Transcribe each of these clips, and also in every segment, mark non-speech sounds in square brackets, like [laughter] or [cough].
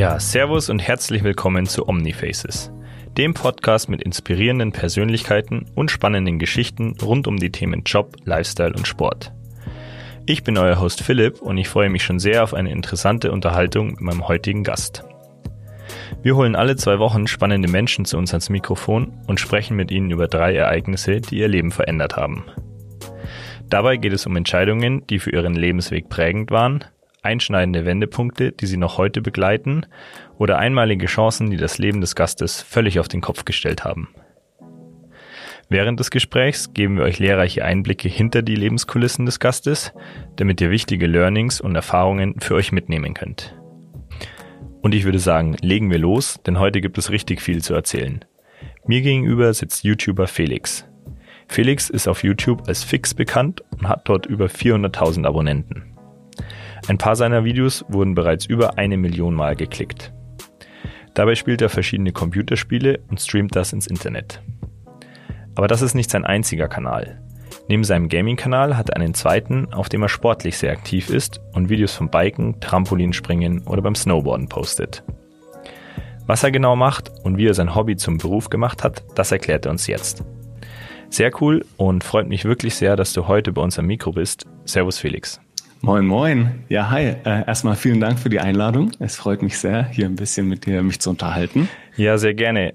Ja, Servus und herzlich willkommen zu Omnifaces, dem Podcast mit inspirierenden Persönlichkeiten und spannenden Geschichten rund um die Themen Job, Lifestyle und Sport. Ich bin euer Host Philipp und ich freue mich schon sehr auf eine interessante Unterhaltung mit meinem heutigen Gast. Wir holen alle zwei Wochen spannende Menschen zu uns ans Mikrofon und sprechen mit ihnen über drei Ereignisse, die ihr Leben verändert haben. Dabei geht es um Entscheidungen, die für ihren Lebensweg prägend waren, einschneidende Wendepunkte, die Sie noch heute begleiten oder einmalige Chancen, die das Leben des Gastes völlig auf den Kopf gestellt haben. Während des Gesprächs geben wir euch lehrreiche Einblicke hinter die Lebenskulissen des Gastes, damit ihr wichtige Learnings und Erfahrungen für euch mitnehmen könnt. Und ich würde sagen, legen wir los, denn heute gibt es richtig viel zu erzählen. Mir gegenüber sitzt YouTuber Felix. Felix ist auf YouTube als Fix bekannt und hat dort über 400.000 Abonnenten. Ein paar seiner Videos wurden bereits über eine Million Mal geklickt. Dabei spielt er verschiedene Computerspiele und streamt das ins Internet. Aber das ist nicht sein einziger Kanal. Neben seinem Gaming-Kanal hat er einen zweiten, auf dem er sportlich sehr aktiv ist und Videos vom Biken, Trampolinspringen oder beim Snowboarden postet. Was er genau macht und wie er sein Hobby zum Beruf gemacht hat, das erklärt er uns jetzt. Sehr cool und freut mich wirklich sehr, dass du heute bei uns am Mikro bist. Servus Felix. Moin, moin. Ja, hi. Äh, erstmal vielen Dank für die Einladung. Es freut mich sehr, hier ein bisschen mit dir mich zu unterhalten. Ja, sehr gerne.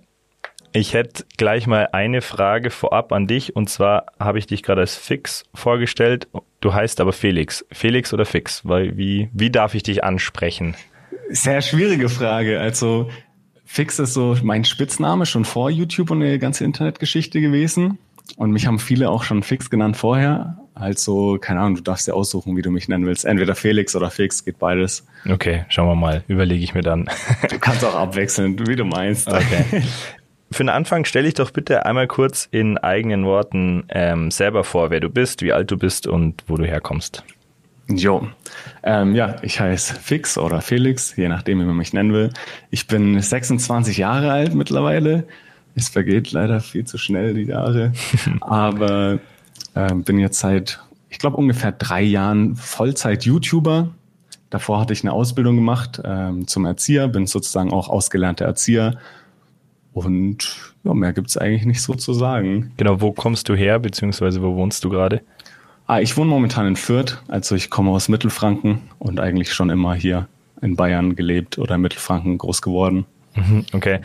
Ich hätte gleich mal eine Frage vorab an dich und zwar habe ich dich gerade als Fix vorgestellt. Du heißt aber Felix. Felix oder Fix? Weil wie, wie darf ich dich ansprechen? Sehr schwierige Frage. Also Fix ist so mein Spitzname schon vor YouTube und der ganze Internetgeschichte gewesen. Und mich haben viele auch schon Fix genannt vorher. Also, keine Ahnung, du darfst dir aussuchen, wie du mich nennen willst. Entweder Felix oder Fix, geht beides. Okay, schauen wir mal. Überlege ich mir dann. [laughs] Du kannst auch abwechseln, wie du meinst. Okay. [laughs] Für den Anfang stell dich doch bitte einmal kurz in eigenen Worten ähm, selber vor, wer du bist, wie alt du bist und wo du herkommst. Jo, ähm, ja, ich heiße Fix oder Felix, je nachdem, wie man mich nennen will. Ich bin 26 Jahre alt mittlerweile. Es vergeht leider viel zu schnell die Jahre, [laughs] aber ähm, bin jetzt seit, ich glaube, ungefähr drei Jahren Vollzeit-YouTuber. Davor hatte ich eine Ausbildung gemacht ähm, zum Erzieher, bin sozusagen auch ausgelernter Erzieher. Und ja, mehr gibt's eigentlich nicht so zu sagen. Genau, wo kommst du her, beziehungsweise wo wohnst du gerade? Ah, ich wohne momentan in Fürth, also ich komme aus Mittelfranken und eigentlich schon immer hier in Bayern gelebt oder in Mittelfranken groß geworden. Mhm, okay.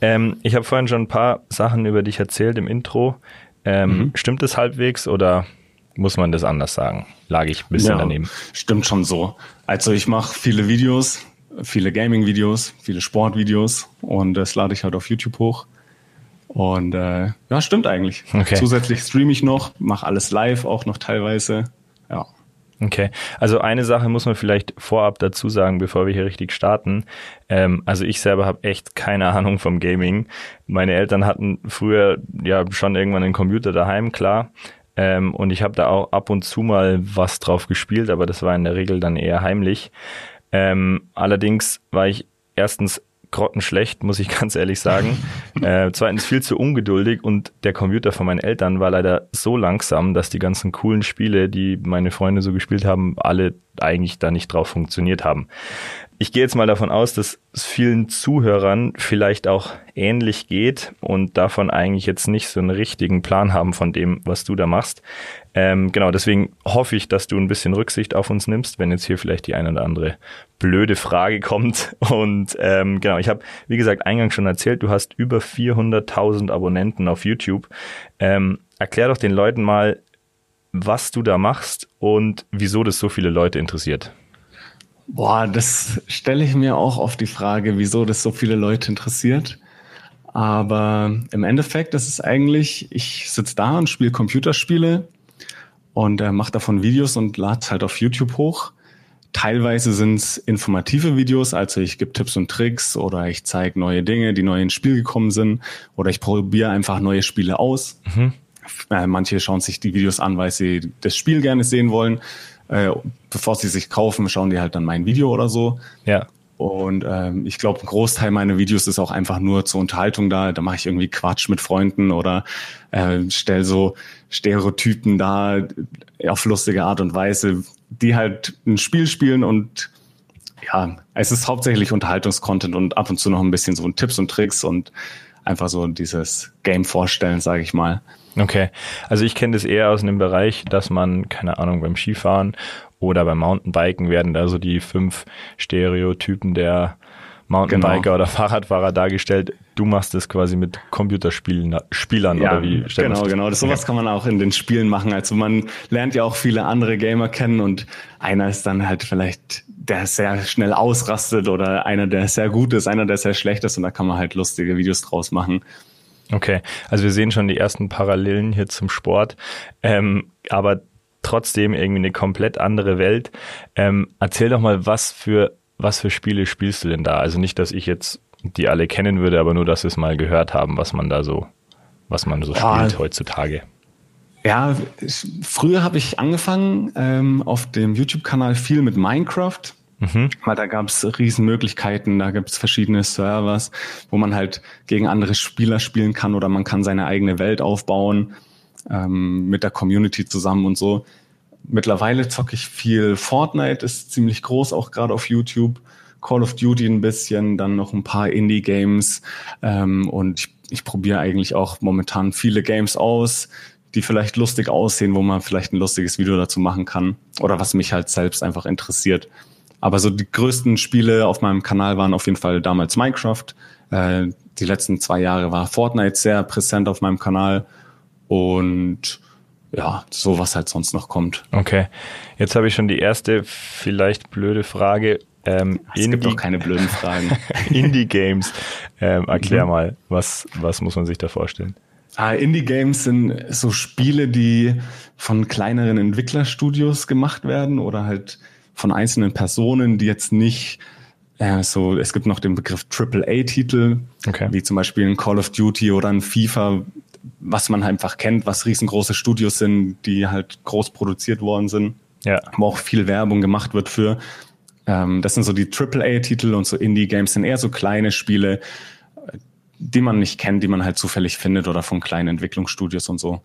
Ähm, ich habe vorhin schon ein paar Sachen über dich erzählt im Intro. Ähm, mhm. Stimmt es halbwegs oder muss man das anders sagen? Lag ich ein bisschen ja, daneben? Stimmt schon so. Also ich mache viele Videos, viele Gaming-Videos, viele Sport-Videos und das lade ich halt auf YouTube hoch. Und äh, ja, stimmt eigentlich. Okay. Zusätzlich streame ich noch, mache alles live auch noch teilweise. Ja. Okay, also eine Sache muss man vielleicht vorab dazu sagen, bevor wir hier richtig starten. Ähm, also ich selber habe echt keine Ahnung vom Gaming. Meine Eltern hatten früher ja schon irgendwann einen Computer daheim, klar. Ähm, und ich habe da auch ab und zu mal was drauf gespielt, aber das war in der Regel dann eher heimlich. Ähm, allerdings war ich erstens grottenschlecht, muss ich [laughs] ganz ehrlich sagen. [laughs] äh, zweitens viel zu ungeduldig und der Computer von meinen Eltern war leider so langsam, dass die ganzen coolen Spiele, die meine Freunde so gespielt haben, alle eigentlich da nicht drauf funktioniert haben. Ich gehe jetzt mal davon aus, dass es vielen Zuhörern vielleicht auch ähnlich geht und davon eigentlich jetzt nicht so einen richtigen Plan haben von dem, was du da machst. Ähm, genau, deswegen hoffe ich, dass du ein bisschen Rücksicht auf uns nimmst, wenn jetzt hier vielleicht die eine oder andere blöde Frage kommt. [laughs] Und ähm, genau, ich habe, wie gesagt, eingangs schon erzählt, du hast über 400.000 Abonnenten auf YouTube. Ähm, erklär doch den Leuten mal, was du da machst und wieso das so viele Leute interessiert. Boah, das stelle ich mir auch oft die Frage, wieso das so viele Leute interessiert. Aber im Endeffekt ist es eigentlich, ich sitze da und spiele Computerspiele und äh, mache davon Videos und lade halt auf YouTube hoch. Teilweise sind es informative Videos, also ich gebe Tipps und Tricks oder ich zeige neue Dinge, die neu ins Spiel gekommen sind oder ich probiere einfach neue Spiele aus. Mhm. Äh, manche schauen sich die Videos an, weil sie das Spiel gerne sehen wollen äh, bevor sie sich kaufen, schauen die halt dann mein Video oder so. Ja. Und ähm, ich glaube, ein Großteil meiner Videos ist auch einfach nur zur Unterhaltung da. Da mache ich irgendwie Quatsch mit Freunden oder äh, stell so Stereotypen da auf lustige Art und Weise, die halt ein Spiel spielen und ja, es ist hauptsächlich Unterhaltungskontent und ab und zu noch ein bisschen so Tipps und Tricks und einfach so dieses Game vorstellen, sage ich mal. Okay, also ich kenne das eher aus einem Bereich, dass man, keine Ahnung, beim Skifahren oder beim Mountainbiken werden da so die fünf Stereotypen der Mountainbiker genau. oder Fahrradfahrer dargestellt. Du machst das quasi mit Computerspielen Spielern ja, oder wie? Genau, das? genau. Das, sowas ja. kann man auch in den Spielen machen. Also man lernt ja auch viele andere Gamer kennen und einer ist dann halt vielleicht der sehr schnell ausrastet oder einer, der sehr gut ist, einer, der sehr schlecht ist und da kann man halt lustige Videos draus machen. Okay, also wir sehen schon die ersten Parallelen hier zum Sport, ähm, aber trotzdem irgendwie eine komplett andere Welt. Ähm, erzähl doch mal, was für was für Spiele spielst du denn da? Also nicht, dass ich jetzt die alle kennen würde, aber nur, dass wir es mal gehört haben, was man da so, was man so ja, spielt heutzutage. Ja, früher habe ich angefangen ähm, auf dem YouTube-Kanal viel mit Minecraft. Mhm. Weil da gab es Riesenmöglichkeiten, da gibt es verschiedene Servers, wo man halt gegen andere Spieler spielen kann oder man kann seine eigene Welt aufbauen ähm, mit der Community zusammen und so. Mittlerweile zocke ich viel Fortnite, ist ziemlich groß, auch gerade auf YouTube. Call of Duty ein bisschen, dann noch ein paar Indie-Games. Ähm, und ich, ich probiere eigentlich auch momentan viele Games aus, die vielleicht lustig aussehen, wo man vielleicht ein lustiges Video dazu machen kann. Oder was mich halt selbst einfach interessiert. Aber so die größten Spiele auf meinem Kanal waren auf jeden Fall damals Minecraft. Äh, die letzten zwei Jahre war Fortnite sehr präsent auf meinem Kanal. Und ja, so was halt sonst noch kommt. Okay. Jetzt habe ich schon die erste, vielleicht blöde Frage. Ähm, es gibt auch keine blöden Fragen. [laughs] Indie-Games. Ähm, erklär mhm. mal, was, was muss man sich da vorstellen? Ah, Indie-Games sind so Spiele, die von kleineren Entwicklerstudios gemacht werden oder halt von einzelnen Personen, die jetzt nicht äh, so, es gibt noch den Begriff AAA-Titel, okay. wie zum Beispiel ein Call of Duty oder ein FIFA, was man einfach kennt, was riesengroße Studios sind, die halt groß produziert worden sind, ja. wo auch viel Werbung gemacht wird für. Ähm, das sind so die AAA-Titel und so Indie-Games sind eher so kleine Spiele, die man nicht kennt, die man halt zufällig findet oder von kleinen Entwicklungsstudios und so.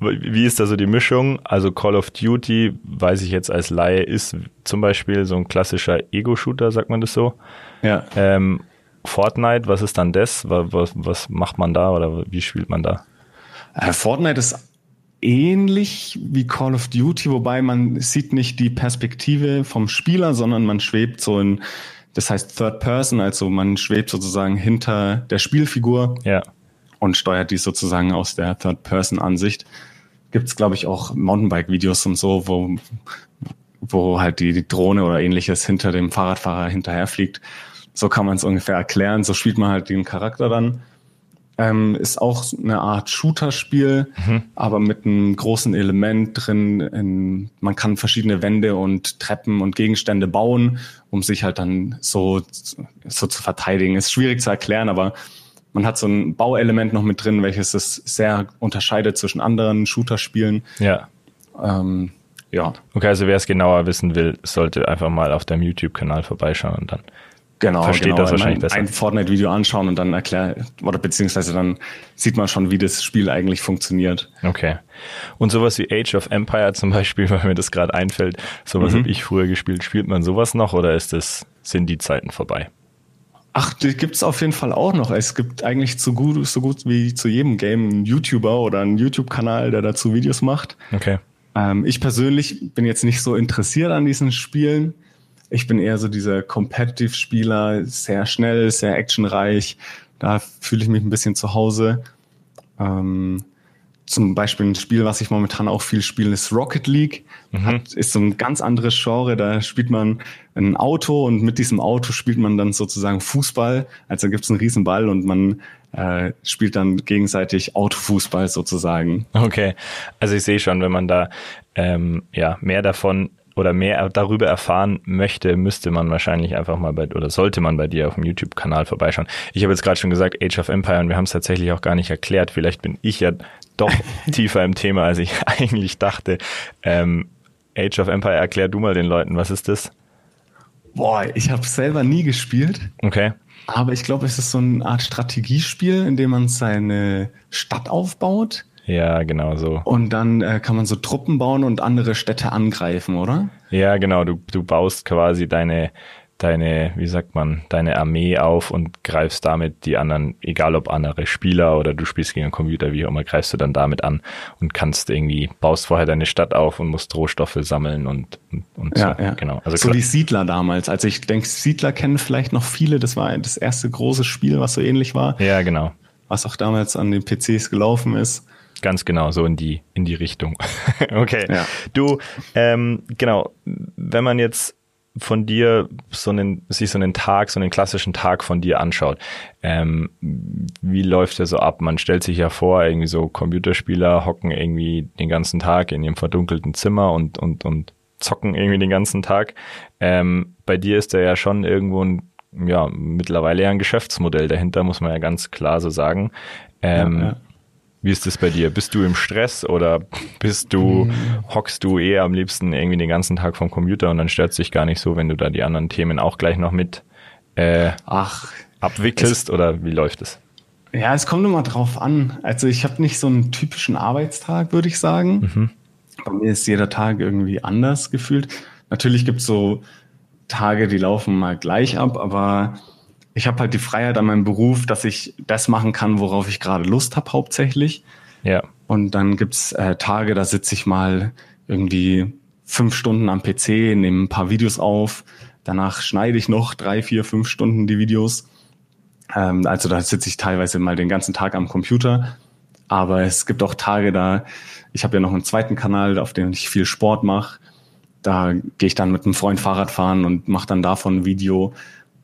Wie ist da so die Mischung? Also Call of Duty, weiß ich jetzt als Laie, ist zum Beispiel so ein klassischer Ego-Shooter, sagt man das so. Ja. Ähm, Fortnite, was ist dann das? Was, was macht man da oder wie spielt man da? Äh, Fortnite ist ähnlich wie Call of Duty, wobei man sieht nicht die Perspektive vom Spieler, sondern man schwebt so in, das heißt Third Person, also man schwebt sozusagen hinter der Spielfigur ja. und steuert die sozusagen aus der Third Person Ansicht. Gibt es, glaube ich, auch Mountainbike-Videos und so, wo, wo halt die, die Drohne oder ähnliches hinter dem Fahrradfahrer hinterherfliegt. So kann man es ungefähr erklären. So spielt man halt den Charakter dann. Ähm, ist auch eine Art Shooter-Spiel, mhm. aber mit einem großen Element drin. In, man kann verschiedene Wände und Treppen und Gegenstände bauen, um sich halt dann so, so zu verteidigen. Ist schwierig zu erklären, aber man hat so ein Bauelement noch mit drin, welches es sehr unterscheidet zwischen anderen Shooter-Spielen. Ja. Ähm, ja. Okay, also wer es genauer wissen will, sollte einfach mal auf deinem YouTube-Kanal vorbeischauen und dann Genau, versteht genau. das wahrscheinlich ein, besser. Ein Fortnite-Video anschauen und dann erklärt, oder beziehungsweise dann sieht man schon, wie das Spiel eigentlich funktioniert. Okay. Und sowas wie Age of Empire zum [laughs] Beispiel, weil mir das gerade einfällt, sowas mhm. habe ich früher gespielt. Spielt man sowas noch oder ist das, sind die Zeiten vorbei? Ach, die gibt's auf jeden Fall auch noch. Es gibt eigentlich so gut, so gut wie zu jedem Game einen YouTuber oder einen YouTube-Kanal, der dazu Videos macht. Okay. Ähm, ich persönlich bin jetzt nicht so interessiert an diesen Spielen. Ich bin eher so dieser Competitive-Spieler, sehr schnell, sehr actionreich. Da fühle ich mich ein bisschen zu Hause. Ähm, zum Beispiel ein Spiel, was ich momentan auch viel spiele, ist Rocket League. Mhm. Hat, ist so ein ganz anderes Genre. Da spielt man ein Auto und mit diesem Auto spielt man dann sozusagen Fußball. Also gibt es einen Riesenball und man äh, spielt dann gegenseitig Autofußball sozusagen. Okay, also ich sehe schon, wenn man da ähm, ja mehr davon oder mehr darüber erfahren möchte, müsste man wahrscheinlich einfach mal bei oder sollte man bei dir auf dem YouTube-Kanal vorbeischauen. Ich habe jetzt gerade schon gesagt Age of Empire und wir haben es tatsächlich auch gar nicht erklärt. Vielleicht bin ich ja doch [laughs] tiefer im Thema, als ich [laughs] eigentlich dachte. Ähm, Age of Empire, erklär du mal den Leuten, was ist das? Boah, ich habe selber nie gespielt. Okay. Aber ich glaube, es ist so eine Art Strategiespiel, in dem man seine Stadt aufbaut Ja, genau so. Und dann äh, kann man so Truppen bauen und andere Städte angreifen, oder? Ja, genau. Du, du baust quasi deine, deine, wie sagt man, deine Armee auf und greifst damit die anderen, egal ob andere Spieler oder du spielst gegen einen Computer, wie auch immer, greifst du dann damit an und kannst irgendwie, baust vorher deine Stadt auf und musst Rohstoffe sammeln und, und, und Ja, so. ja. Genau. Also so klar- wie Siedler damals. Also ich denke, Siedler kennen vielleicht noch viele. Das war das erste große Spiel, was so ähnlich war, ja, genau. was auch damals an den PCs gelaufen ist. Ganz genau, so in die, in die Richtung. [laughs] okay. Ja. Du, ähm, genau, wenn man jetzt von dir so einen, sich so einen Tag, so einen klassischen Tag von dir anschaut, ähm, wie läuft der so ab? Man stellt sich ja vor, irgendwie so Computerspieler hocken irgendwie den ganzen Tag in ihrem verdunkelten Zimmer und, und, und zocken irgendwie den ganzen Tag. Ähm, bei dir ist da ja schon irgendwo ein, ja, mittlerweile ja ein Geschäftsmodell dahinter, muss man ja ganz klar so sagen. Ähm, ja, ja. Wie ist das bei dir? Bist du im Stress oder bist du, Mhm. hockst du eher am liebsten irgendwie den ganzen Tag vom Computer und dann stört es dich gar nicht so, wenn du da die anderen Themen auch gleich noch mit äh, Ach, abwickelst oder wie läuft es? ja, es kommt immer drauf an. Also ich habe nicht so einen typischen Arbeitstag, würde ich sagen. Bei mir ist jeder Tag irgendwie anders gefühlt. Natürlich gibt es so Tage, die laufen mal gleich ab, aber ich habe halt die Freiheit an meinem Beruf, dass ich das machen kann, worauf ich gerade Lust habe hauptsächlich. Ja, Und dann gibt's äh, Tage, da sitze ich mal irgendwie fünf Stunden am PC, nehme ein paar Videos auf. Danach schneide ich noch drei, vier, fünf Stunden die Videos. Ähm, also da sitze ich teilweise mal den ganzen Tag am Computer. Aber es gibt auch Tage, da ich habe ja noch einen zweiten Kanal, auf dem ich viel Sport mache. Da gehe ich dann mit einem Freund Fahrrad fahren und mache dann davon ein Video.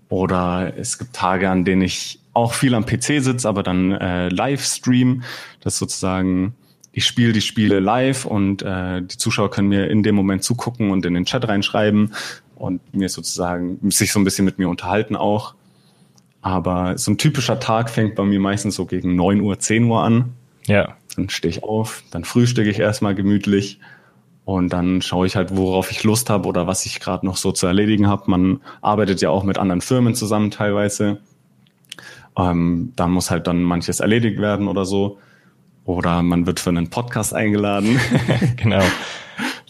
Oder es gibt Tage, an denen ich auch viel am PC sitze, aber dann äh, Livestream. Das ist sozusagen, ich spiele die Spiele live und äh, die Zuschauer können mir in dem Moment zugucken und in den Chat reinschreiben und mir sozusagen sich so ein bisschen mit mir unterhalten auch. Aber so ein typischer Tag fängt bei mir meistens so gegen 9 Uhr, 10 Uhr an. ja, Dann stehe ich auf, dann frühstücke ich erstmal gemütlich und dann schaue ich halt, worauf ich Lust habe oder was ich gerade noch so zu erledigen habe. Man arbeitet ja auch mit anderen Firmen zusammen teilweise. Ähm, da muss halt dann manches erledigt werden oder so. Oder man wird für einen Podcast eingeladen. [laughs] genau.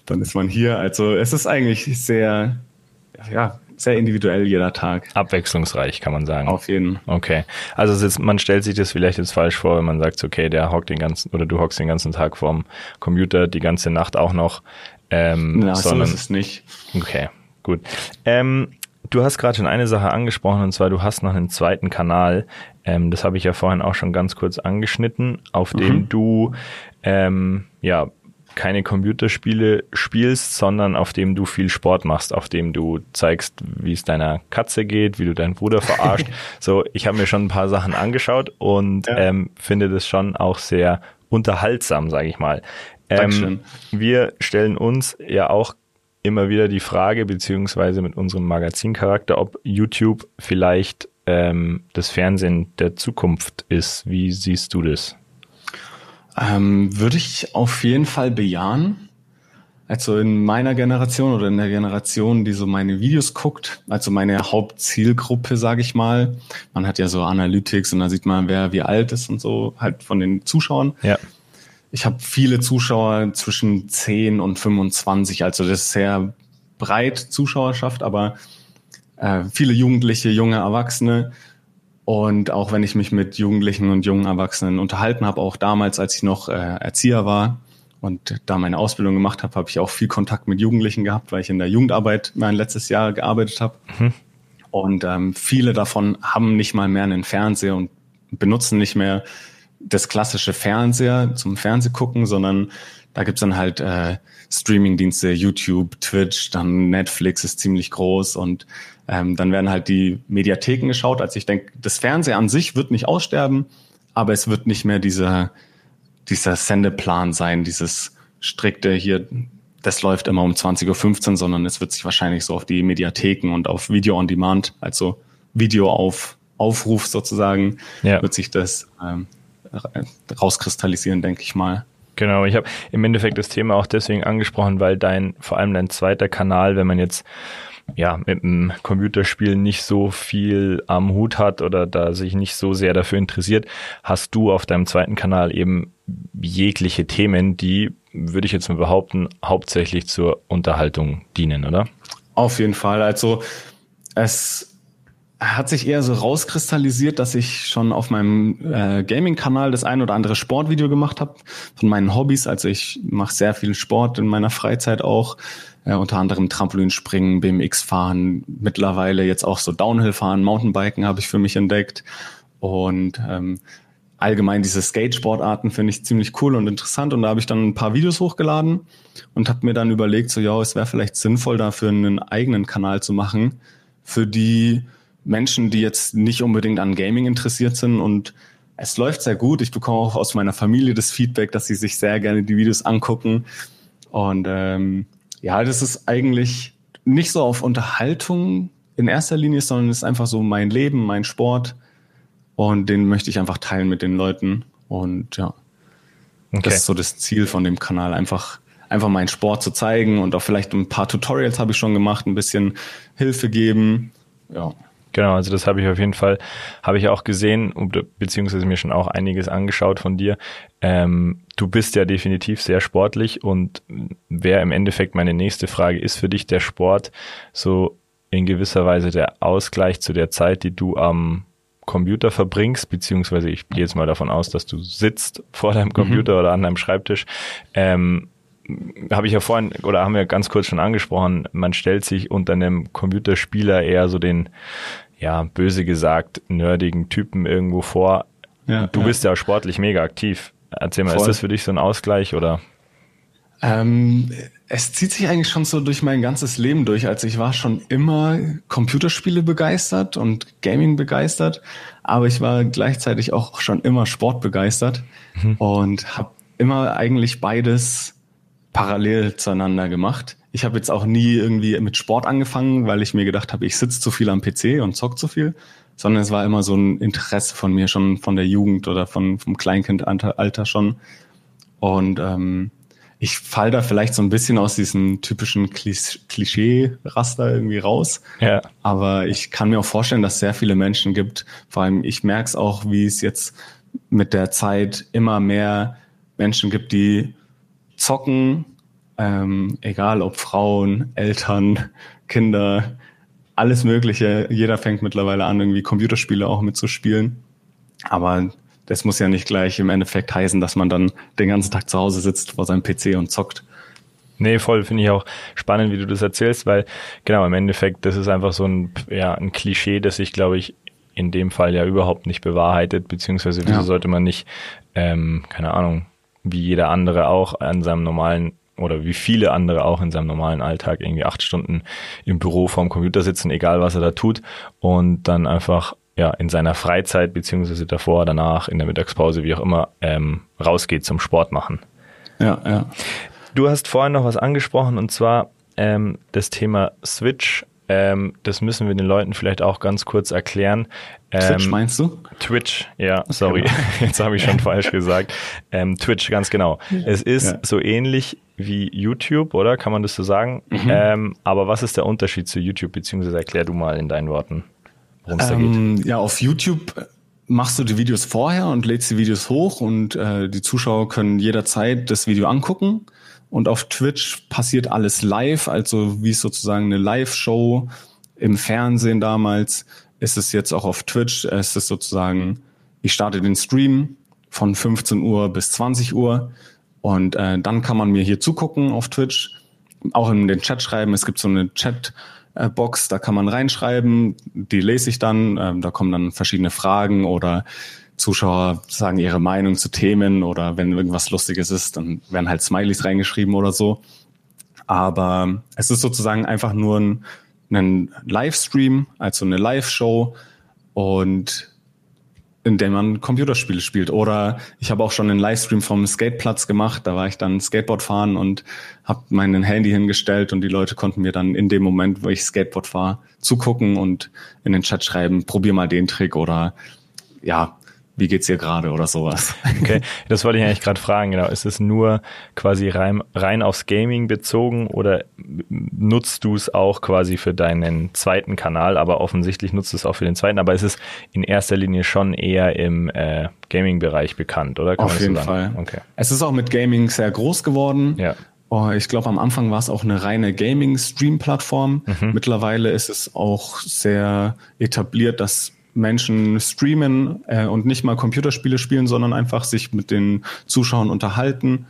dann ist man hier. Also es ist eigentlich sehr, ja, sehr individuell jeder Tag. Abwechslungsreich, kann man sagen. Auf jeden Fall. Okay. Also ist, man stellt sich das vielleicht jetzt falsch vor, wenn man sagt, okay, der hockt den ganzen, oder du hockst den ganzen Tag vorm Computer, die ganze Nacht auch noch. Ähm, so sondern, ist es nicht. Okay, gut. Ähm, du hast gerade schon eine Sache angesprochen, und zwar du hast noch einen zweiten Kanal. Ähm, das habe ich ja vorhin auch schon ganz kurz angeschnitten, auf dem du ähm, ja keine Computerspiele spielst, sondern auf dem du viel Sport machst, auf dem du zeigst, wie es deiner Katze geht, wie du deinen Bruder verarscht. [laughs] so, ich habe mir schon ein paar Sachen angeschaut und Ja. ähm, finde das schon auch sehr unterhaltsam, sage ich mal. Ähm, wir stellen uns ja auch immer wieder die Frage, beziehungsweise mit unserem Magazincharakter, ob YouTube vielleicht ähm, das Fernsehen der Zukunft ist. Wie siehst du das? Ähm, würde ich auf jeden Fall bejahen. Also in meiner Generation oder in der Generation, die so meine Videos guckt, also meine Hauptzielgruppe, sage ich mal. Man hat ja so Analytics und da sieht man, wer wie alt ist und so, halt von den Zuschauern. Ja, Ich habe viele Zuschauer zwischen 10 und 25, also das ist sehr breit Zuschauerschaft, aber äh, viele Jugendliche, junge Erwachsene. Und auch wenn ich mich mit Jugendlichen und jungen Erwachsenen unterhalten habe, auch damals, als ich noch äh, Erzieher war und da meine Ausbildung gemacht habe, habe ich auch viel Kontakt mit Jugendlichen gehabt, weil ich in der Jugendarbeit mein letztes Jahr gearbeitet habe. Und ähm, viele davon haben nicht mal mehr einen Fernseher und benutzen nicht mehr das klassische Fernseher zum Fernsehgucken, sondern da gibt's dann halt äh, Streamingdienste, YouTube, Twitch, dann Netflix ist ziemlich groß und ähm, dann werden halt die Mediatheken geschaut. Also ich denke, das Fernsehen an sich wird nicht aussterben, aber es wird nicht mehr dieser, dieser Sendeplan sein, dieses strikte hier, das läuft immer um 20.15 Uhr, sondern es wird sich wahrscheinlich so auf die Mediatheken und auf Video on Demand, also Video auf Aufruf sozusagen, Ja. wird sich das ähm, rauskristallisieren, denke ich mal. Genau, ich habe im Endeffekt das Thema auch deswegen angesprochen, weil dein, vor allem dein zweiter Kanal, wenn man jetzt ja, mit dem Computerspiel nicht so viel am Hut hat oder da sich nicht so sehr dafür interessiert, hast du auf deinem zweiten Kanal eben jegliche Themen, die, würde ich jetzt mal behaupten, hauptsächlich zur Unterhaltung dienen, oder? Auf jeden Fall. Also es hat sich eher so rauskristallisiert, dass ich schon auf meinem äh, Gaming-Kanal das ein oder andere Sportvideo gemacht habe von meinen Hobbys. Also ich mache sehr viel Sport in meiner Freizeit auch, äh, unter anderem Trampolinspringen, BMX fahren, mittlerweile jetzt auch so Downhill fahren, Mountainbiken habe ich für mich entdeckt und ähm, allgemein diese Skate-Sportarten finde ich ziemlich cool und interessant und da habe ich dann ein paar Videos hochgeladen und habe mir dann überlegt, so ja, es wäre vielleicht sinnvoll dafür einen eigenen Kanal zu machen, für die Menschen, die jetzt nicht unbedingt an Gaming interessiert sind und es läuft sehr gut. Ich bekomme auch aus meiner Familie das Feedback, dass sie sich sehr gerne die Videos angucken. Und ähm, ja, das ist eigentlich nicht so auf Unterhaltung in erster Linie, sondern es ist einfach so mein Leben, mein Sport. Und den möchte ich einfach teilen mit den Leuten. Und ja, okay. das ist so das Ziel von dem Kanal, einfach einfach meinen Sport zu zeigen und auch vielleicht ein paar Tutorials habe ich schon gemacht, ein bisschen Hilfe geben. Ja. Genau, also das habe ich auf jeden Fall, habe ich auch gesehen, beziehungsweise mir schon auch einiges angeschaut von dir. Ähm, du bist ja definitiv sehr sportlich und wer im Endeffekt meine nächste Frage ist für dich der Sport so in gewisser Weise der Ausgleich zu der Zeit, die du am Computer verbringst, beziehungsweise ich gehe jetzt mal davon aus, dass du sitzt vor deinem Computer mhm. oder an deinem Schreibtisch. Ähm, habe ich ja vorhin oder haben wir ganz kurz schon angesprochen, man stellt sich unter einem Computerspieler eher so den ja, böse gesagt, nerdigen Typen irgendwo vor. Ja, du ja. bist ja sportlich mega aktiv. Erzähl mal, Voll. ist das für dich so ein Ausgleich oder? Ähm, es zieht sich eigentlich schon so durch mein ganzes Leben durch. Also ich war schon immer Computerspiele begeistert und Gaming begeistert, aber ich war gleichzeitig auch schon immer Sport begeistert mhm. und habe immer eigentlich beides parallel zueinander gemacht. Ich habe jetzt auch nie irgendwie mit Sport angefangen, weil ich mir gedacht habe, ich sitze zu viel am PC und zock zu viel, sondern es war immer so ein Interesse von mir schon von der Jugend oder von vom Kleinkindalter schon. Und ähm, ich fall da vielleicht so ein bisschen aus diesem typischen Klischee-Raster irgendwie raus. Ja. Aber ich kann mir auch vorstellen, dass es sehr viele Menschen gibt. Vor allem, ich merke es auch, wie es jetzt mit der Zeit immer mehr Menschen gibt, die zocken ähm, egal ob Frauen, Eltern, Kinder, alles Mögliche. Jeder fängt mittlerweile an, irgendwie Computerspiele auch mitzuspielen. Aber das muss ja nicht gleich im Endeffekt heißen, dass man dann den ganzen Tag zu Hause sitzt vor seinem PC und zockt. Nee, voll, finde ich auch spannend, wie du das erzählst, weil genau im Endeffekt, das ist einfach so ein, ja, ein Klischee, das sich, glaube ich, in dem Fall ja überhaupt nicht bewahrheitet, beziehungsweise wieso ja. sollte man nicht, ähm, keine Ahnung, wie jeder andere auch an seinem normalen oder wie viele andere auch in seinem normalen Alltag irgendwie acht Stunden im Büro vorm Computer sitzen, egal was er da tut, und dann einfach ja in seiner Freizeit beziehungsweise davor, danach, in der Mittagspause, wie auch immer, ähm, rausgeht zum Sport machen. Ja, ja. Du hast vorhin noch was angesprochen und zwar ähm, das Thema Switch. Ähm, das müssen wir den Leuten vielleicht auch ganz kurz erklären. Twitch ähm, meinst du? Twitch, ja, sorry, genau. [laughs] jetzt habe ich schon [laughs] falsch gesagt. Ähm, Twitch, ganz genau. Es ist ja. so ähnlich wie YouTube, oder? Kann man das so sagen? Mhm. Ähm, aber was ist der Unterschied zu YouTube, beziehungsweise erklär du mal in deinen Worten, worum es da geht. Ähm, ja, auf YouTube machst du die Videos vorher und lädst die Videos hoch und äh, die Zuschauer können jederzeit das Video angucken. Und auf Twitch passiert alles live, also wie sozusagen eine Live-Show im Fernsehen damals ist es jetzt auch auf Twitch. Es ist sozusagen, ich starte den Stream von 15 Uhr bis 20 Uhr und äh, dann kann man mir hier zugucken auf Twitch, auch in den Chat schreiben. Es gibt so eine Chatbox, da kann man reinschreiben, die lese ich dann. Ähm, da kommen dann verschiedene Fragen oder Zuschauer sagen ihre Meinung zu Themen oder wenn irgendwas Lustiges ist, dann werden halt Smileys reingeschrieben oder so. Aber es ist sozusagen einfach nur ein einen Livestream, also eine Live-Show und in dem man Computerspiele spielt. Oder ich habe auch schon einen Livestream vom Skateplatz gemacht. Da war ich dann Skateboard fahren und habe mein Handy hingestellt und die Leute konnten mir dann in dem Moment, wo ich Skateboard fahre, zugucken und in den Chat schreiben, probier mal den Trick oder ja, wie geht's dir gerade oder sowas. [laughs] Okay, das wollte ich eigentlich gerade fragen, genau. Ist es nur quasi rein, rein aufs Gaming bezogen oder nutzt du es auch quasi für deinen zweiten Kanal, aber offensichtlich nutzt du es auch für den zweiten, aber es ist in erster Linie schon eher im äh, Gaming-Bereich bekannt, oder? Kann Auf jeden so Fall. Okay. Es ist auch mit Gaming sehr groß geworden. Ja. Oh, ich glaube, am Anfang war es auch eine reine Gaming-Stream-Plattform. Mhm. Mittlerweile ist es auch sehr etabliert, dass Menschen streamen äh, und nicht mal Computerspiele spielen, sondern einfach sich mit den Zuschauern unterhalten.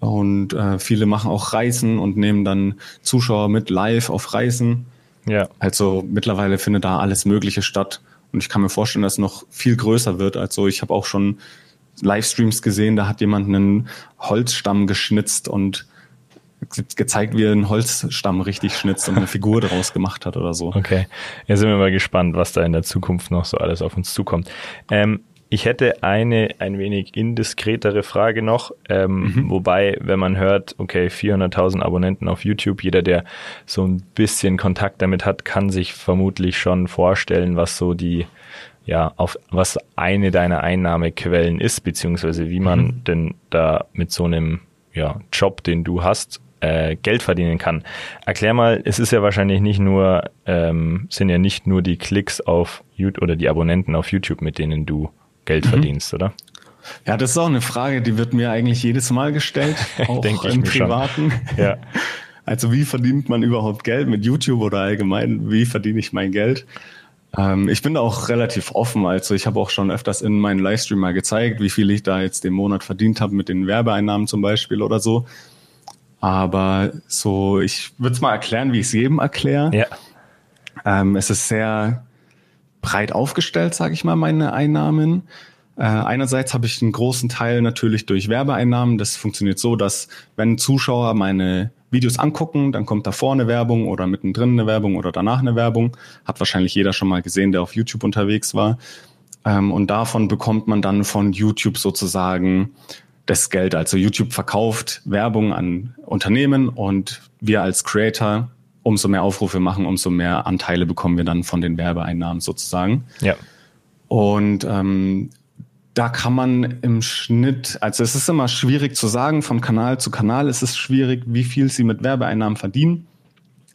Und äh, viele machen auch Reisen und nehmen dann Zuschauer mit live auf Reisen. Ja. Also mittlerweile findet da alles Mögliche statt. Und ich kann mir vorstellen, dass es noch viel größer wird. Also ich habe auch schon Livestreams gesehen, da hat jemand einen Holzstamm geschnitzt und gezeigt, wie er einen Holzstamm richtig schnitzt und eine Figur daraus gemacht hat oder so. Okay, jetzt sind wir mal gespannt, was da in der Zukunft noch so alles auf uns zukommt. Ähm, ich hätte eine ein wenig indiskretere Frage noch, ähm, mhm. wobei, wenn man hört, okay, 400.000 Abonnenten auf YouTube, jeder, der so ein bisschen Kontakt damit hat, kann sich vermutlich schon vorstellen, was so die, ja, auf was eine deiner Einnahmequellen ist, beziehungsweise wie man mhm. denn da mit so einem ja, Job, den du hast, äh, Geld verdienen kann. Erklär mal, es ist ja wahrscheinlich nicht nur, ähm, sind ja nicht nur die Klicks auf YouTube oder die Abonnenten auf YouTube, mit denen du Geld mhm. verdienst, oder? Ja, das ist auch eine Frage, die wird mir eigentlich jedes Mal gestellt, [laughs] auch im Privaten. [laughs] Ja. Also wie verdient man überhaupt Geld mit YouTube oder allgemein, wie verdiene ich mein Geld? Ähm, ich bin da auch relativ offen. Also ich habe auch schon öfters in meinen Livestream mal gezeigt, wie viel ich da jetzt den Monat verdient habe mit den Werbeeinnahmen zum Beispiel oder so. Aber so, ich würde es mal erklären, wie ich es jedem erkläre. Ja. Ähm, es ist sehr breit aufgestellt, sage ich mal, meine Einnahmen. Äh, einerseits habe ich einen großen Teil natürlich durch Werbeeinnahmen. Das funktioniert so, dass wenn Zuschauer meine Videos angucken, dann kommt da vorne Werbung oder mittendrin eine Werbung oder danach eine Werbung. Hat wahrscheinlich jeder schon mal gesehen, der auf YouTube unterwegs war. Ähm, und davon bekommt man dann von YouTube sozusagen das Geld. Also YouTube verkauft Werbung an Unternehmen und wir als Creator, umso mehr Aufrufe machen, umso mehr Anteile bekommen wir dann von den Werbeeinnahmen sozusagen. Ja. Und ähm, da kann man im Schnitt, also es ist immer schwierig zu sagen, vom Kanal zu Kanal ist es schwierig, wie viel sie mit Werbeeinnahmen verdienen.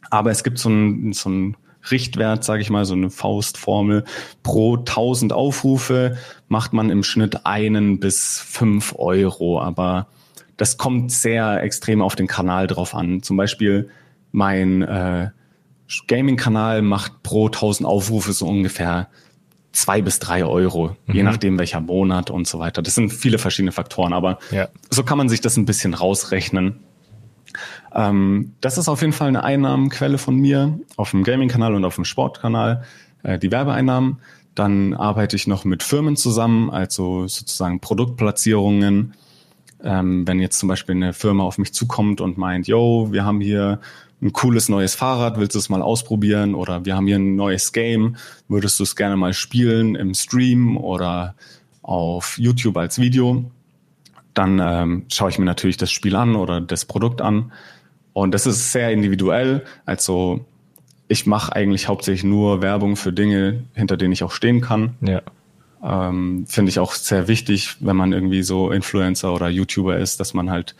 Aber es gibt so ein, so ein Richtwert, sage ich mal, so eine Faustformel. Pro 1000 Aufrufe macht man im Schnitt einen bis fünf Euro. Aber das kommt sehr extrem auf den Kanal drauf an. Zum Beispiel mein äh, Gaming-Kanal macht pro 1000 Aufrufe so ungefähr zwei bis drei Euro, mhm. je nachdem welcher Monat und so weiter. Das sind viele verschiedene Faktoren, aber ja. so kann man sich das ein bisschen rausrechnen. Ähm, das ist auf jeden Fall eine Einnahmenquelle von mir auf dem Gaming-Kanal und auf dem Sportkanal, äh, die Werbeeinnahmen. Dann arbeite ich noch mit Firmen zusammen, also sozusagen Produktplatzierungen. Ähm, wenn jetzt zum Beispiel eine Firma auf mich zukommt und meint, yo, wir haben hier ein cooles neues Fahrrad, willst du es mal ausprobieren? Oder wir haben hier ein neues Game, würdest du es gerne mal spielen im Stream oder auf YouTube als Video? Dann ähm, schaue ich mir natürlich das Spiel an oder das Produkt an. Und das ist sehr individuell. Also ich mache eigentlich hauptsächlich nur Werbung für Dinge, hinter denen ich auch stehen kann. Ja. Ähm, Finde ich auch sehr wichtig, wenn man irgendwie so Influencer oder YouTuber ist, dass man halt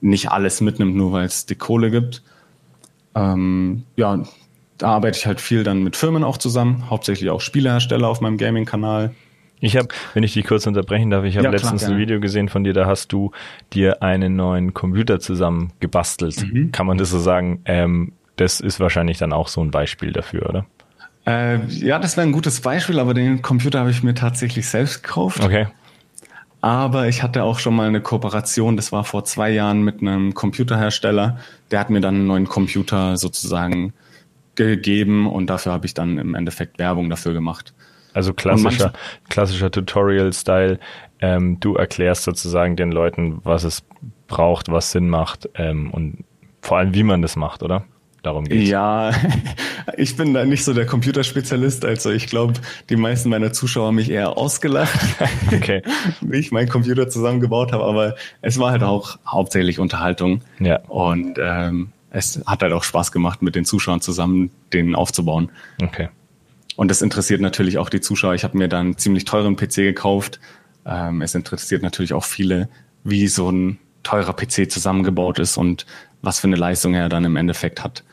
nicht alles mitnimmt, nur weil es die Kohle gibt. Ähm, ja, da arbeite ich halt viel dann mit Firmen auch zusammen, hauptsächlich auch Spielehersteller auf meinem Gaming-Kanal. Ich habe, wenn ich dich kurz unterbrechen darf, ich habe ja, letztens klar, ein Video gesehen von dir, da hast du dir einen neuen Computer zusammen gebastelt. Mhm. Kann man das so sagen? Ähm, das ist wahrscheinlich dann auch so ein Beispiel dafür, oder? Äh, ja, das wäre ein gutes Beispiel, aber den Computer habe ich mir tatsächlich selbst gekauft. Okay. Aber ich hatte auch schon mal eine Kooperation, das war vor zwei Jahren mit einem Computerhersteller. Der hat mir dann einen neuen Computer sozusagen gegeben und dafür habe ich dann im Endeffekt Werbung dafür gemacht. Also klassischer, klassischer Tutorial-Style. Ähm, du erklärst sozusagen den Leuten, was es braucht, was Sinn macht ähm, und vor allem, wie man das macht, oder? Darum geht's. Ja, [laughs] ich bin da nicht so der Computerspezialist. Also ich glaube, die meisten meiner Zuschauer haben mich eher ausgelacht, [laughs] [laughs] okay. wie ich meinen Computer zusammengebaut habe. Aber es war halt auch hauptsächlich Unterhaltung. Ja. Und ähm, es hat halt auch Spaß gemacht, mit den Zuschauern zusammen den aufzubauen. Okay. Und das interessiert natürlich auch die Zuschauer. Ich habe mir dann einen ziemlich teuren PC gekauft. Ähm, es interessiert natürlich auch viele, wie so ein teurer PC zusammengebaut ist und was für eine Leistung er dann im Endeffekt hat.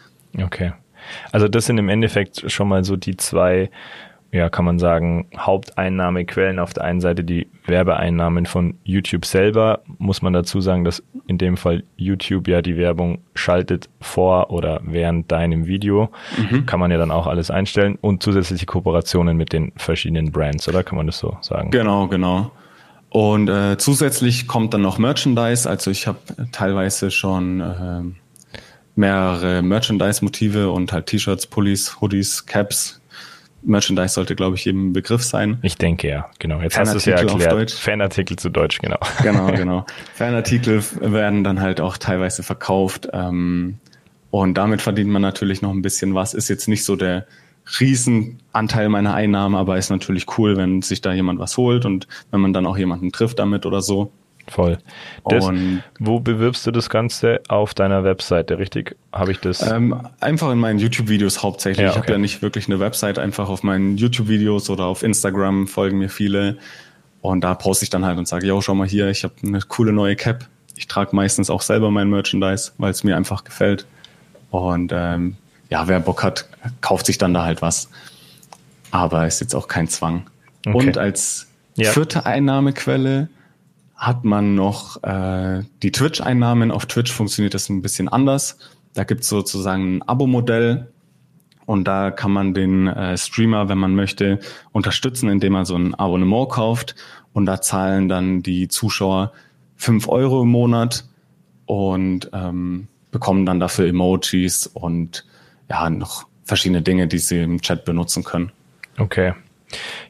Okay. Also das sind im Endeffekt schon mal so die zwei ja, kann man sagen, Haupteinnahmequellen. Auf der einen Seite die Werbeeinnahmen von YouTube selber. Muss man dazu sagen, dass in dem Fall YouTube ja die Werbung schaltet vor oder während deinem Video. Mhm. Kann man ja dann auch alles einstellen. Und zusätzliche Kooperationen mit den verschiedenen Brands, oder kann man das so sagen? Genau, genau. Und äh, zusätzlich kommt dann noch Merchandise. Also ich habe teilweise schon äh, mehrere Merchandise-Motive und halt T-Shirts, Pullis, Hoodies, Caps, Merchandise sollte, glaube ich, jedem Begriff sein. Ich denke ja, genau. Jetzt hast du es ja erklärt. Fanartikel zu Deutsch, genau. Genau, genau. [laughs] Fanartikel werden dann halt auch teilweise verkauft. Ähm, und damit verdient man natürlich noch ein bisschen was. Ist jetzt nicht so der Riesenanteil meiner Einnahmen, aber ist natürlich cool, wenn sich da jemand was holt und wenn man dann auch jemanden trifft damit oder so. Voll. Das, wo bewirbst du das Ganze auf deiner Webseite, richtig? Habe ich das? Ähm, einfach in meinen YouTube-Videos hauptsächlich. Ja, okay. Ich habe ja nicht wirklich eine Website, einfach auf meinen YouTube-Videos oder auf Instagram folgen mir viele. Und da poste ich dann halt und sage, yo, schau mal hier, ich habe eine coole neue Cap. Ich trage meistens auch selber mein Merchandise, weil es mir einfach gefällt. Und ähm, ja, wer Bock hat, kauft sich dann da halt was. Aber ist jetzt auch kein Zwang. Okay. Und als ja. vierte Einnahmequelle hat man noch äh, die Twitch-Einnahmen. Auf Twitch funktioniert das ein bisschen anders. Da gibt es sozusagen ein Abo-Modell und da kann man den äh, Streamer, wenn man möchte, unterstützen, indem man so ein Abonnement kauft und da zahlen dann die Zuschauer fünf Euro im Monat und ähm, bekommen dann dafür Emojis und ja, noch verschiedene Dinge, die sie im Chat benutzen können. Okay.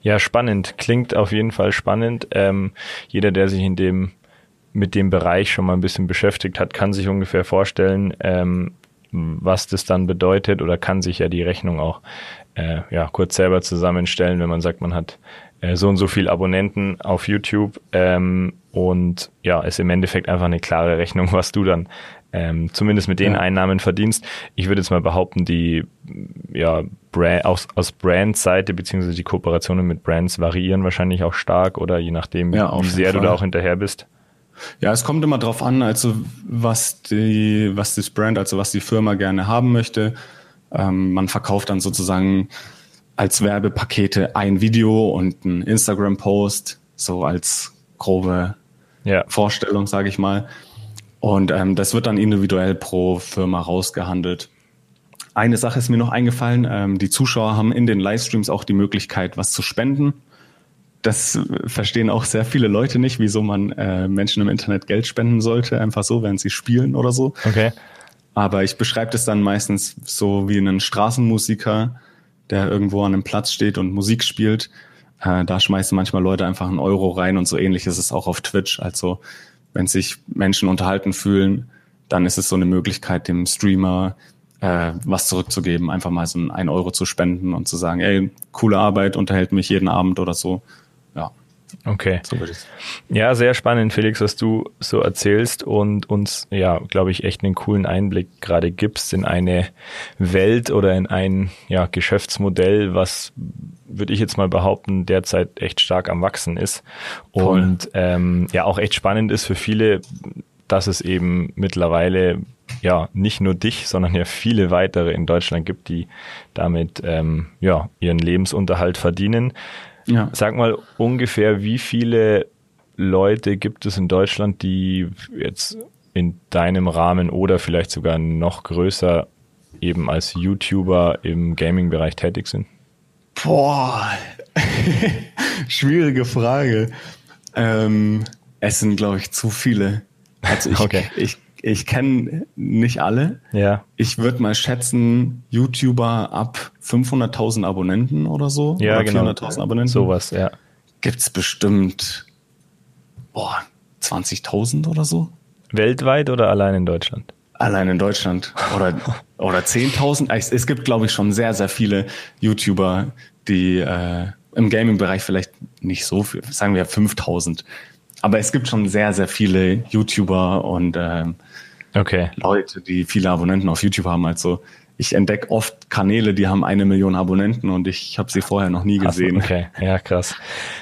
Ja, spannend. Klingt auf jeden Fall spannend. Ähm, jeder, der sich in dem mit dem Bereich schon mal ein bisschen beschäftigt hat, kann sich ungefähr vorstellen, ähm, was das dann bedeutet oder kann sich ja die Rechnung auch äh, ja, kurz selber zusammenstellen, wenn man sagt, man hat äh, so und so viel Abonnenten auf YouTube ähm, und ja, ist im Endeffekt einfach eine klare Rechnung, was du dann ähm, zumindest mit den ja. Einnahmen verdienst. Ich würde jetzt mal behaupten, die ja, Brand, aus, aus Brand-Seite beziehungsweise die Kooperationen mit Brands variieren wahrscheinlich auch stark oder je nachdem, ja, wie sehr Fall. du da auch hinterher bist. Ja, es kommt immer drauf an, also was die, was das Brand, also was die Firma gerne haben möchte. Ähm, man verkauft dann sozusagen als Werbepakete ein Video und ein Instagram-Post, so als grobe ja. Vorstellung, sage ich mal. Und ähm, das wird dann individuell pro Firma rausgehandelt. Eine Sache ist mir noch eingefallen. Ähm, die Zuschauer haben in den Livestreams auch die Möglichkeit, was zu spenden. Das verstehen auch sehr viele Leute nicht, wieso man äh, Menschen im Internet Geld spenden sollte, einfach so, während sie spielen oder so. Okay. Aber ich beschreibe das dann meistens so wie einen Straßenmusiker, der irgendwo an einem Platz steht und Musik spielt. Äh, da schmeißen manchmal Leute einfach einen Euro rein und so ähnlich ist es auch auf Twitch. Also wenn sich Menschen unterhalten fühlen, dann ist es so eine Möglichkeit, dem Streamer äh, was zurückzugeben, einfach mal so ein Euro zu spenden und zu sagen, ey, coole Arbeit, unterhält mich jeden Abend oder so. Okay. So ja, sehr spannend, Felix, was du so erzählst und uns, ja, glaube ich, echt einen coolen Einblick gerade gibst in eine Welt oder in ein ja, Geschäftsmodell, was würde ich jetzt mal behaupten, derzeit echt stark am Wachsen ist. Voll. Und ähm, ja, auch echt spannend ist für viele, dass es eben mittlerweile ja nicht nur dich, sondern ja viele weitere in Deutschland gibt, die damit ähm, ja ihren Lebensunterhalt verdienen. Ja. Sag mal ungefähr, wie viele Leute gibt es in Deutschland, die jetzt in deinem Rahmen oder vielleicht sogar noch größer eben als YouTuber im Gaming-Bereich tätig sind? Boah, [laughs] schwierige Frage. Ähm, es sind, glaube ich, zu viele. Also ich, okay. ich, ich kenne nicht alle. Ja. Ich würde mal schätzen, YouTuber ab 500.000 Abonnenten oder so. Ja, oder genau. 400.000 Abonnenten. Sowas, ja. Gibt's bestimmt, boah, 20.000 oder so. Weltweit oder allein in Deutschland? Allein in Deutschland. Oder, [laughs] oder 10.000. Es, es gibt, glaube ich, schon sehr, sehr viele YouTuber, die äh, im Gaming-Bereich vielleicht nicht so viel, sagen wir 5.000. Aber es gibt schon sehr, sehr viele YouTuber und äh, okay. Leute, die viele Abonnenten auf YouTube haben. Also ich entdecke oft Kanäle, die haben eine Million Abonnenten und ich habe sie vorher noch nie gesehen. Okay, ja, krass.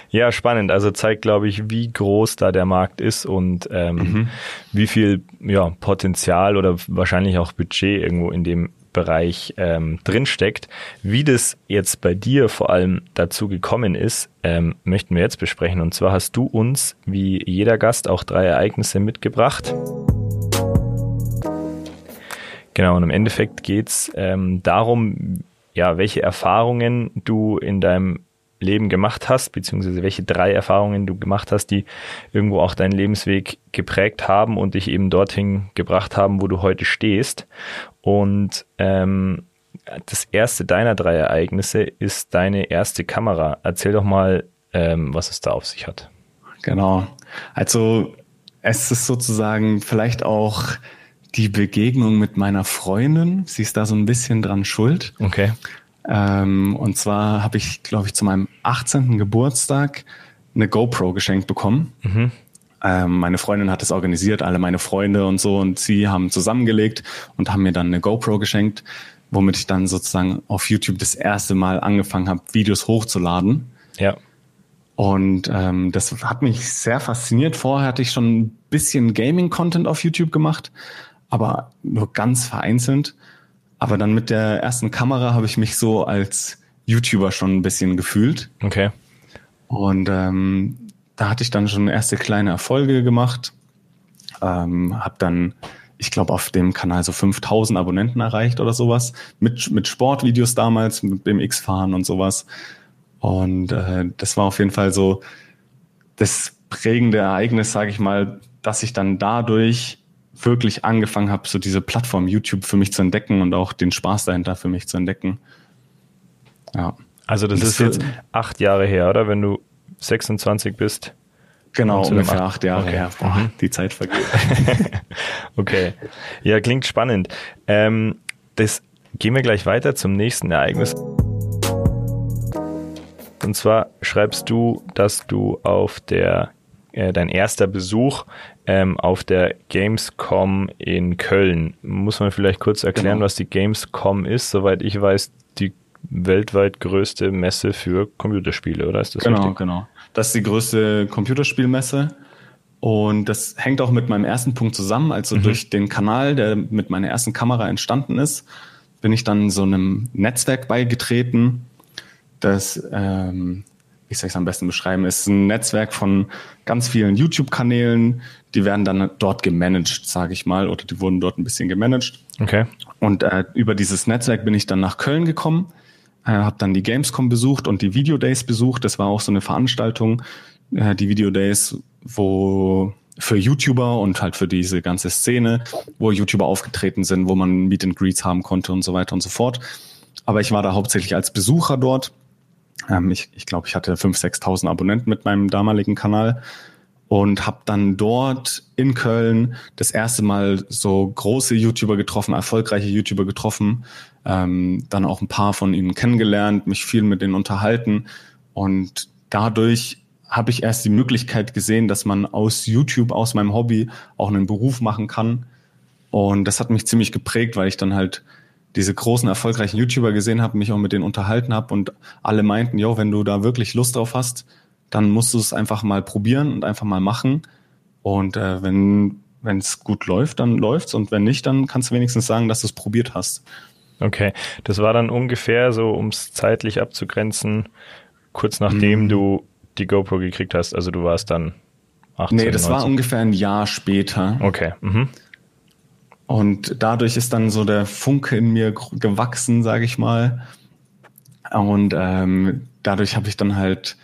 Ja, spannend. Also zeigt, glaube ich, wie groß da der Markt ist und ähm, mhm. wie viel ja, Potenzial oder wahrscheinlich auch Budget irgendwo in dem Bereich ähm, drinsteckt. Wie das jetzt bei dir vor allem dazu gekommen ist, ähm, möchten wir jetzt besprechen. Und zwar hast du uns, wie jeder Gast, auch drei Ereignisse mitgebracht. Genau, und im Endeffekt geht's ähm, darum, ja, welche Erfahrungen du in deinem Leben gemacht hast, beziehungsweise welche drei Erfahrungen du gemacht hast, die irgendwo auch deinen Lebensweg geprägt haben und dich eben dorthin gebracht haben, wo du heute stehst. Und ähm, das erste deiner drei Ereignisse ist deine erste Kamera. Erzähl doch mal, ähm, was es da auf sich hat. Genau. Also es ist sozusagen vielleicht auch die Begegnung mit meiner Freundin. Sie ist da so ein bisschen dran schuld. Okay. Ähm, und zwar habe ich, glaube ich, zu meinem 18. Geburtstag eine GoPro geschenkt bekommen. Mhm. Ähm, meine Freundin hat es organisiert, alle meine Freunde und so, und sie haben zusammengelegt und haben mir dann eine GoPro geschenkt, womit ich dann sozusagen auf YouTube das erste Mal angefangen habe, Videos hochzuladen. Ja. Und ähm, das hat mich sehr fasziniert. Vorher hatte ich schon ein bisschen Gaming-Content auf YouTube gemacht, aber nur ganz vereinzelt. Aber dann mit der ersten Kamera habe ich mich so als YouTuber schon ein bisschen gefühlt. Okay. Und ähm, da hatte ich dann schon erste kleine Erfolge gemacht. Ähm, habe dann, ich glaube, auf dem Kanal so 5000 Abonnenten erreicht oder sowas. Mit, mit Sportvideos damals, mit BMX-Fahren und sowas. Und äh, das war auf jeden Fall so das prägende Ereignis, sage ich mal, dass ich dann dadurch wirklich angefangen habe, so diese Plattform YouTube für mich zu entdecken und auch den Spaß dahinter für mich zu entdecken. Ja. Also das, das ist jetzt acht Jahre her, oder? Wenn du 26 bist. Genau, ungefähr acht Jahre okay. her. Boah, mhm. die Zeit vergeht. [laughs] okay. Ja, klingt spannend. Ähm, das gehen wir gleich weiter zum nächsten Ereignis. Und zwar schreibst du, dass du auf der äh, dein erster Besuch ähm, auf der Gamescom in Köln. Muss man vielleicht kurz erklären, genau. was die Gamescom ist? Soweit ich weiß, die weltweit größte Messe für Computerspiele, oder ist das Genau, richtig? genau. Das ist die größte Computerspielmesse. Und das hängt auch mit meinem ersten Punkt zusammen. Also mhm. durch den Kanal, der mit meiner ersten Kamera entstanden ist, bin ich dann so einem Netzwerk beigetreten, das ähm, wie soll ich es am besten beschreiben, ist ein Netzwerk von ganz vielen YouTube-Kanälen, die werden dann dort gemanagt, sage ich mal, oder die wurden dort ein bisschen gemanagt. Okay. Und äh, über dieses Netzwerk bin ich dann nach Köln gekommen, äh, habe dann die Gamescom besucht und die Video Days besucht. Das war auch so eine Veranstaltung, äh, die Video Days, wo für YouTuber und halt für diese ganze Szene, wo YouTuber aufgetreten sind, wo man Meet and Greets haben konnte und so weiter und so fort. Aber ich war da hauptsächlich als Besucher dort ähm, ich ich glaube, ich hatte 5.000, 6.000 Abonnenten mit meinem damaligen Kanal und habe dann dort in Köln das erste Mal so große YouTuber getroffen, erfolgreiche YouTuber getroffen, ähm, dann auch ein paar von ihnen kennengelernt, mich viel mit denen unterhalten und dadurch habe ich erst die Möglichkeit gesehen, dass man aus YouTube, aus meinem Hobby auch einen Beruf machen kann. Und das hat mich ziemlich geprägt, weil ich dann halt diese großen erfolgreichen YouTuber gesehen habe, mich auch mit denen unterhalten habe und alle meinten, jo, wenn du da wirklich Lust drauf hast, dann musst du es einfach mal probieren und einfach mal machen. Und äh, wenn wenn es gut läuft, dann läuft's und wenn nicht, dann kannst du wenigstens sagen, dass du es probiert hast. Okay, das war dann ungefähr so, um es zeitlich abzugrenzen, kurz nachdem mm. du die GoPro gekriegt hast. Also du warst dann 18. Nee, das 19. war ungefähr ein Jahr später. Okay. Mhm. Und dadurch ist dann so der Funke in mir gewachsen, sage ich mal. Und ähm, dadurch habe ich dann halt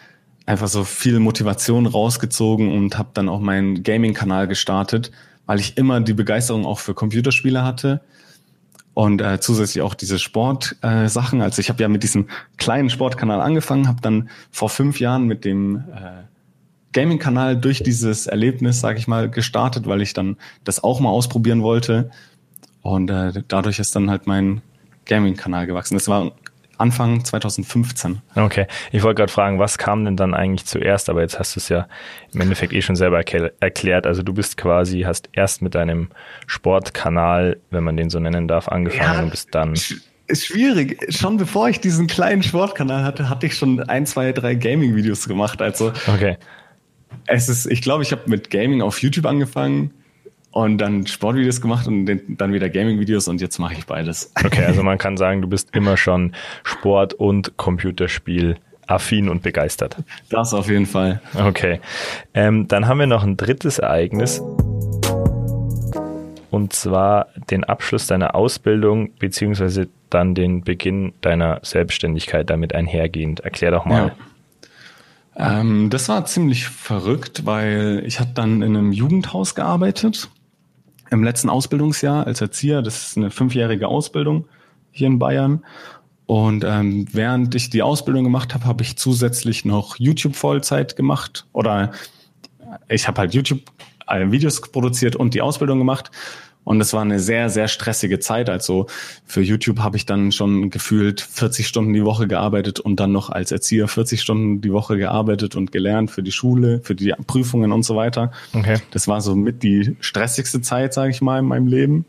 einfach so viel Motivation rausgezogen und habe dann auch meinen Gaming-Kanal gestartet, weil ich immer die Begeisterung auch für Computerspiele hatte und äh, zusätzlich auch diese Sportsachen. Äh, also ich habe ja mit diesem kleinen Sportkanal angefangen, habe dann vor fünf Jahren mit dem äh, Gaming-Kanal durch dieses Erlebnis, sage ich mal, gestartet, weil ich dann das auch mal ausprobieren wollte. Und äh, dadurch ist dann halt mein Gaming-Kanal gewachsen. Das war Anfang 2015. Okay, ich wollte gerade fragen, was kam denn dann eigentlich zuerst? Aber jetzt hast du es ja im Endeffekt eh schon selber erklärt. Also du bist quasi, hast erst mit deinem Sportkanal, wenn man den so nennen darf, angefangen ja, und bist dann ist schwierig. Schon bevor ich diesen kleinen Sportkanal hatte, hatte ich schon ein, zwei, drei Gaming-Videos gemacht. Also okay. Es ist, ich glaube, ich habe mit Gaming auf YouTube angefangen und dann Sportvideos gemacht und dann wieder Gaming-Videos und jetzt mache ich beides. Okay, also man kann [laughs] sagen, du bist immer schon Sport und Computerspiel affin und begeistert. Das auf jeden Fall. Okay. Ähm, dann haben wir noch ein drittes Ereignis und zwar den Abschluss deiner Ausbildung beziehungsweise dann den Beginn deiner Selbstständigkeit damit einhergehend. Erklär doch mal. Ja. Ähm, das war ziemlich verrückt, weil ich habe dann in einem Jugendhaus gearbeitet im letzten Ausbildungsjahr als Erzieher. Das ist eine fünfjährige Ausbildung hier in Bayern. Und ähm, während ich die Ausbildung gemacht habe, habe ich zusätzlich noch YouTube Vollzeit gemacht oder ich habe halt YouTube äh, Videos produziert und die Ausbildung gemacht. Und es war eine sehr, sehr stressige Zeit. Also für YouTube habe ich dann schon gefühlt 40 Stunden die Woche gearbeitet und dann noch als Erzieher 40 Stunden die Woche gearbeitet und gelernt für die Schule, für die Prüfungen und so weiter. Okay. Das war so mit die stressigste Zeit, sage ich mal, in meinem Leben,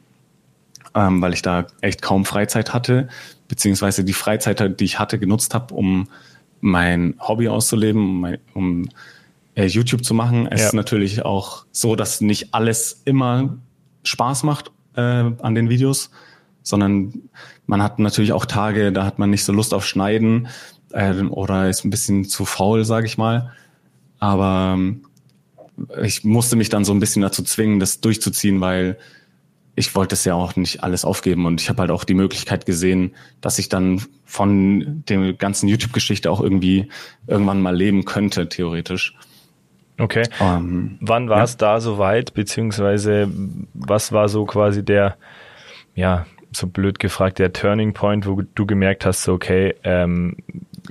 ähm, weil ich da echt kaum Freizeit hatte, beziehungsweise die Freizeit, die ich hatte, genutzt habe, um mein Hobby auszuleben, um, mein, um äh, YouTube zu machen. Es ja. ist natürlich auch so, dass nicht alles immer Spaß macht äh, an den Videos, sondern man hat natürlich auch Tage, da hat man nicht so Lust auf Schneiden äh, oder ist ein bisschen zu faul, sage ich mal. Aber ähm, ich musste mich dann so ein bisschen dazu zwingen, das durchzuziehen, weil ich wollte es ja auch nicht alles aufgeben und ich habe halt auch die Möglichkeit gesehen, dass ich dann von der ganzen YouTube-Geschichte auch irgendwie irgendwann mal leben könnte, theoretisch. Okay. Ähm, Wann war es ja. da soweit, beziehungsweise was war so quasi der, ja, so blöd gefragt, der Turning Point, wo du gemerkt hast, so, okay, ähm,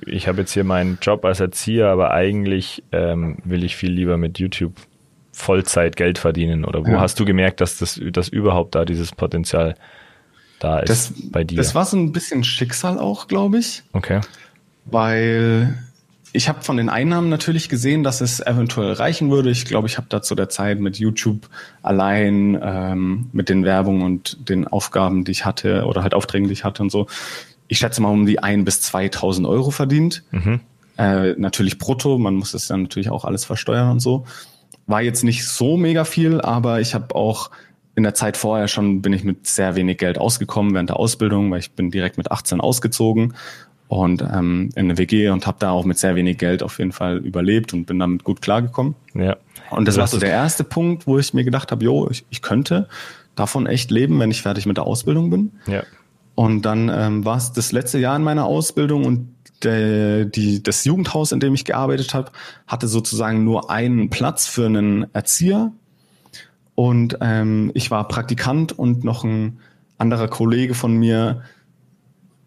ich habe jetzt hier meinen Job als Erzieher, aber eigentlich ähm, will ich viel lieber mit YouTube Vollzeit Geld verdienen? Oder wo ja. hast du gemerkt, dass das dass überhaupt da dieses Potenzial da ist das, bei dir? Das war so ein bisschen Schicksal auch, glaube ich. Okay. Weil ich habe von den Einnahmen natürlich gesehen, dass es eventuell reichen würde. Ich glaube, ich habe da zu der Zeit mit YouTube allein, ähm, mit den Werbungen und den Aufgaben, die ich hatte oder halt Aufträgen, die ich hatte und so, ich schätze mal um die ein bis 2.000 Euro verdient. Mhm. Äh, natürlich brutto, man muss das dann natürlich auch alles versteuern und so. War jetzt nicht so mega viel, aber ich habe auch in der Zeit vorher schon bin ich mit sehr wenig Geld ausgekommen während der Ausbildung, weil ich bin direkt mit 18 ausgezogen und ähm, in eine WG und habe da auch mit sehr wenig Geld auf jeden Fall überlebt und bin damit gut klargekommen. Ja. Und das war so der erste Punkt, wo ich mir gedacht habe, jo, ich, ich könnte davon echt leben, wenn ich fertig mit der Ausbildung bin. Ja. Und dann ähm, war es das letzte Jahr in meiner Ausbildung und der, die, das Jugendhaus, in dem ich gearbeitet habe, hatte sozusagen nur einen Platz für einen Erzieher. Und ähm, ich war Praktikant und noch ein anderer Kollege von mir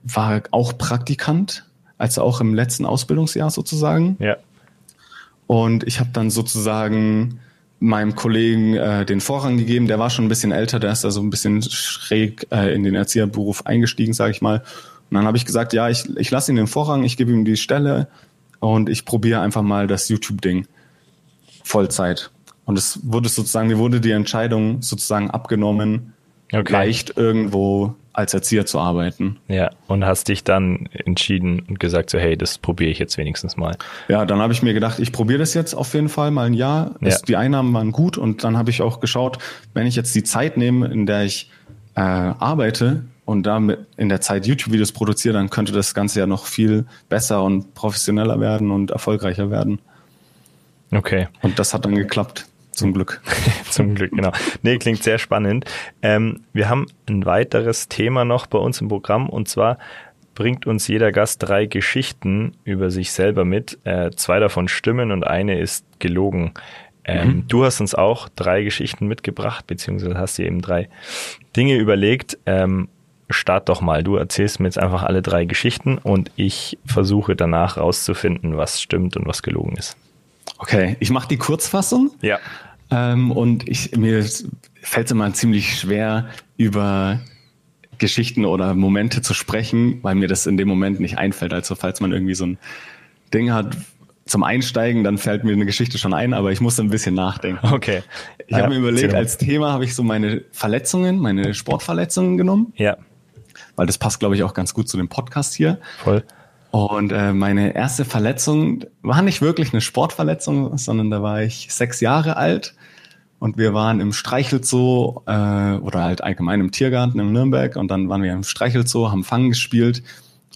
war auch Praktikant, also auch im letzten Ausbildungsjahr sozusagen. Ja. Und ich habe dann sozusagen meinem Kollegen äh, den Vorrang gegeben. Der war schon ein bisschen älter, der ist da so ein bisschen schräg äh, in den Erzieherberuf eingestiegen, sage ich mal. Und dann habe ich gesagt, ja, ich, ich lasse ihm den Vorrang, ich gebe ihm die Stelle und ich probiere einfach mal das YouTube-Ding Vollzeit. Und es wurde sozusagen, mir wurde die Entscheidung sozusagen abgenommen, okay. leicht irgendwo als Erzieher zu arbeiten. Ja, und hast dich dann entschieden und gesagt, so hey, das probiere ich jetzt wenigstens mal. Ja, dann habe ich mir gedacht, ich probiere das jetzt auf jeden Fall mal ein Jahr. Ja. die Einnahmen waren gut und dann habe ich auch geschaut, wenn ich jetzt die Zeit nehme, in der ich äh, arbeite und damit in der Zeit YouTube-Videos produziere, dann könnte das Ganze ja noch viel besser und professioneller werden und erfolgreicher werden. Okay. Und das hat dann geklappt. Zum Glück. [laughs] Zum Glück, genau. Nee, klingt sehr spannend. Ähm, wir haben ein weiteres Thema noch bei uns im Programm und zwar bringt uns jeder Gast drei Geschichten über sich selber mit. Äh, zwei davon stimmen und eine ist gelogen. Ähm, mhm. Du hast uns auch drei Geschichten mitgebracht, beziehungsweise hast dir eben drei Dinge überlegt. Ähm, start doch mal. Du erzählst mir jetzt einfach alle drei Geschichten und ich versuche danach rauszufinden, was stimmt und was gelogen ist. Okay, ich mache die Kurzfassung. Ja. Ähm, und ich, mir fällt es immer ziemlich schwer, über Geschichten oder Momente zu sprechen, weil mir das in dem Moment nicht einfällt. Also falls man irgendwie so ein Ding hat zum Einsteigen, dann fällt mir eine Geschichte schon ein, aber ich muss ein bisschen nachdenken. Okay. Ich ja, habe mir überlegt, als Thema habe ich so meine Verletzungen, meine Sportverletzungen genommen. Ja. Weil das passt, glaube ich, auch ganz gut zu dem Podcast hier. Voll. Und äh, meine erste Verletzung war nicht wirklich eine Sportverletzung, sondern da war ich sechs Jahre alt und wir waren im Streichelzoo äh, oder halt allgemein im Tiergarten in Nürnberg und dann waren wir im Streichelzoo, haben Fang gespielt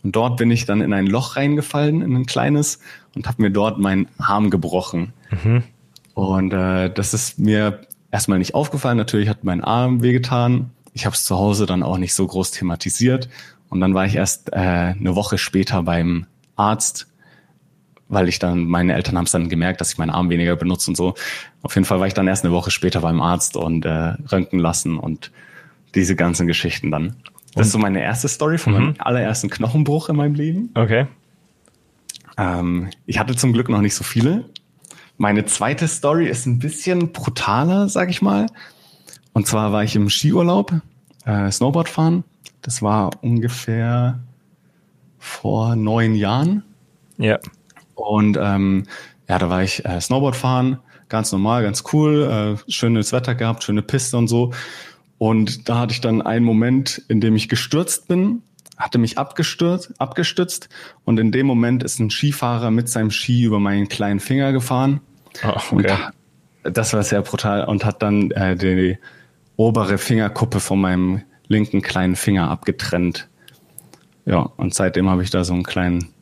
und dort bin ich dann in ein Loch reingefallen, in ein kleines und habe mir dort meinen Arm gebrochen. Mhm. Und äh, das ist mir erstmal nicht aufgefallen. Natürlich hat mein Arm wehgetan. Ich habe es zu Hause dann auch nicht so groß thematisiert und dann war ich erst äh, eine Woche später beim Arzt, weil ich dann, meine Eltern haben es dann gemerkt, dass ich meinen Arm weniger benutze und so. Auf jeden Fall war ich dann erst eine Woche später beim Arzt und äh, röntgen lassen und diese ganzen Geschichten dann. Das und? ist so meine erste Story von mhm. meinem allerersten Knochenbruch in meinem Leben. Okay. Ähm, ich hatte zum Glück noch nicht so viele. Meine zweite Story ist ein bisschen brutaler, sag ich mal. Und zwar war ich im Skiurlaub, äh, Snowboard fahren das war ungefähr vor neun Jahren. Ja. Und ähm, ja, da war ich äh, Snowboard fahren, ganz normal, ganz cool, äh, schönes Wetter gehabt, schöne Piste und so. Und da hatte ich dann einen Moment, in dem ich gestürzt bin, hatte mich abgestürzt, abgestützt und in dem Moment ist ein Skifahrer mit seinem Ski über meinen kleinen Finger gefahren. Oh, okay. Und das war sehr brutal und hat dann äh, die obere Fingerkuppe von meinem linken kleinen Finger abgetrennt. Ja, und seitdem habe ich da so einen kleinen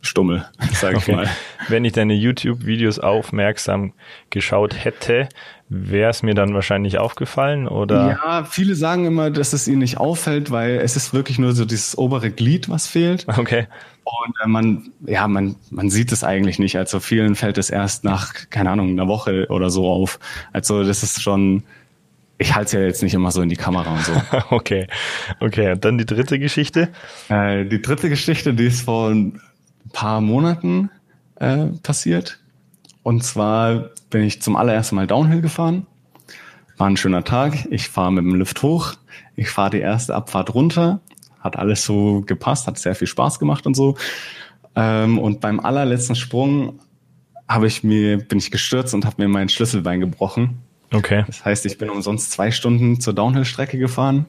Stummel, sage ich mal. Wenn ich deine YouTube-Videos aufmerksam geschaut hätte, wäre es mir dann wahrscheinlich aufgefallen oder? Ja, viele sagen immer, dass es ihnen nicht auffällt, weil es ist wirklich nur so dieses obere Glied, was fehlt. Okay. Und äh, man, ja, man, man sieht es eigentlich nicht. Also vielen fällt es erst nach, keine Ahnung, einer Woche oder so auf. Also das ist schon, ich halte es ja jetzt nicht immer so in die Kamera und so. [laughs] okay, okay. Und dann die dritte Geschichte? Äh, die dritte Geschichte, die ist vor ein paar Monaten äh, passiert. Und zwar bin ich zum allerersten Mal Downhill gefahren. War ein schöner Tag. Ich fahre mit dem Lift hoch. Ich fahre die erste Abfahrt runter. Hat alles so gepasst, hat sehr viel Spaß gemacht und so. Ähm, und beim allerletzten Sprung habe ich mir, bin ich gestürzt und habe mir mein Schlüsselbein gebrochen. Okay. Das heißt, ich bin umsonst zwei Stunden zur Downhill-Strecke gefahren,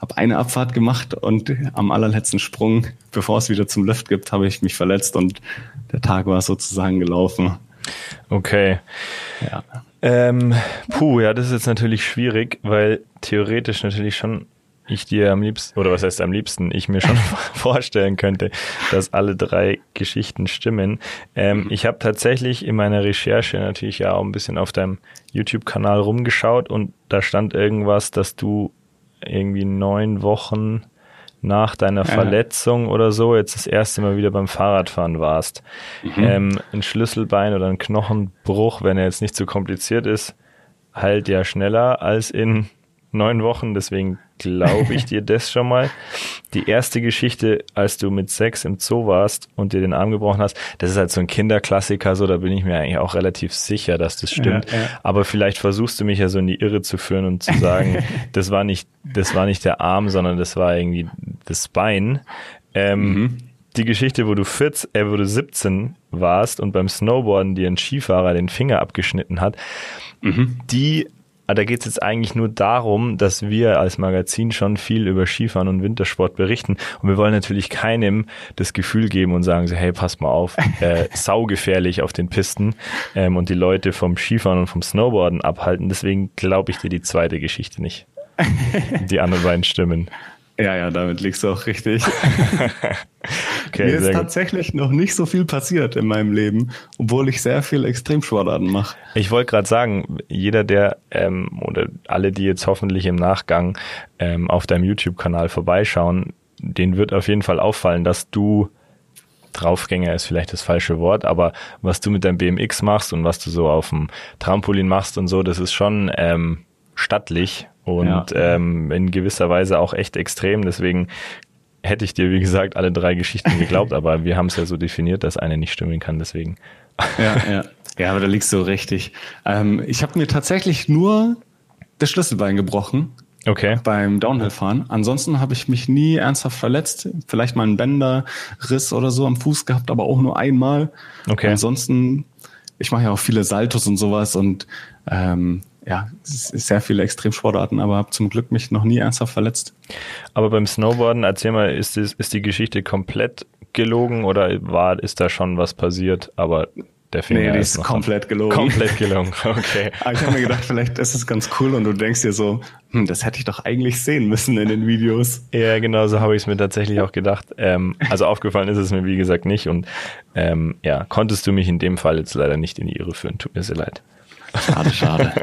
habe eine Abfahrt gemacht und am allerletzten Sprung, bevor es wieder zum Lift gibt, habe ich mich verletzt und der Tag war sozusagen gelaufen. Okay. Ja. Ähm, puh, ja, das ist jetzt natürlich schwierig, weil theoretisch natürlich schon ich dir am liebsten, oder was heißt am liebsten, ich mir schon [laughs] [laughs] vorstellen könnte, dass alle drei Geschichten stimmen. Ähm, mhm. Ich habe tatsächlich in meiner Recherche natürlich ja auch ein bisschen auf deinem YouTube-Kanal rumgeschaut und da stand irgendwas, dass du irgendwie neun Wochen nach deiner ja. Verletzung oder so jetzt das erste Mal wieder beim Fahrradfahren warst. Mhm. Ähm, ein Schlüsselbein oder ein Knochenbruch, wenn er jetzt nicht so kompliziert ist, heilt ja schneller als in neun Wochen, deswegen glaube ich dir das schon mal. Die erste Geschichte, als du mit sechs im Zoo warst und dir den Arm gebrochen hast, das ist halt so ein Kinderklassiker, so da bin ich mir eigentlich auch relativ sicher, dass das stimmt. Ja, ja. Aber vielleicht versuchst du mich ja so in die Irre zu führen und zu sagen, [laughs] das war nicht, das war nicht der Arm, sondern das war irgendwie das Bein. Ähm, mhm. Die Geschichte, wo du 14, äh, wo du 17 warst und beim Snowboarden dir ein Skifahrer den Finger abgeschnitten hat, mhm. die aber da geht es jetzt eigentlich nur darum, dass wir als Magazin schon viel über Skifahren und Wintersport berichten. Und wir wollen natürlich keinem das Gefühl geben und sagen so, hey, pass mal auf, [laughs] äh, saugefährlich auf den Pisten ähm, und die Leute vom Skifahren und vom Snowboarden abhalten. Deswegen glaube ich dir die zweite Geschichte nicht. [laughs] Die anderen beiden stimmen. Ja, ja, damit liegst du auch richtig. [laughs] okay, Mir ist tatsächlich noch nicht so viel passiert in meinem Leben, obwohl ich sehr viel Extremsportarten mache. Ich wollte gerade sagen, jeder, der ähm, oder alle, die jetzt hoffentlich im Nachgang ähm, auf deinem YouTube-Kanal vorbeischauen, den wird auf jeden Fall auffallen, dass du Draufgänger ist vielleicht das falsche Wort, aber was du mit deinem BMX machst und was du so auf dem Trampolin machst und so, das ist schon ähm, stattlich und ja. ähm, in gewisser Weise auch echt extrem. Deswegen hätte ich dir, wie gesagt, alle drei Geschichten geglaubt, [laughs] aber wir haben es ja so definiert, dass eine nicht stimmen kann, deswegen. Ja, ja. Ja, aber da liegst du richtig. Ähm, ich habe mir tatsächlich nur das Schlüsselbein gebrochen. Okay. Beim Downhill-Fahren. Ansonsten habe ich mich nie ernsthaft verletzt. Vielleicht mal einen Bänderriss oder so am Fuß gehabt, aber auch nur einmal. Okay. Ansonsten, ich mache ja auch viele Saltos und sowas und ähm, ja, sehr viele Extremsportarten, aber habe zum Glück mich noch nie ernsthaft verletzt. Aber beim Snowboarden, erzähl mal, ist, das, ist die Geschichte komplett gelogen oder war, ist da schon was passiert? Aber der Finger nee, die ist, ist komplett gelogen. komplett gelogen. [laughs] Okay. Aber ich habe mir gedacht, vielleicht ist es ganz cool und du denkst dir so, hm, das hätte ich doch eigentlich sehen müssen in den Videos. Ja, genau so habe ich es mir tatsächlich auch gedacht. Ähm, also aufgefallen ist es mir, wie gesagt, nicht. Und ähm, ja, konntest du mich in dem Fall jetzt leider nicht in die Irre führen. Tut mir sehr leid. Schade, schade. [laughs]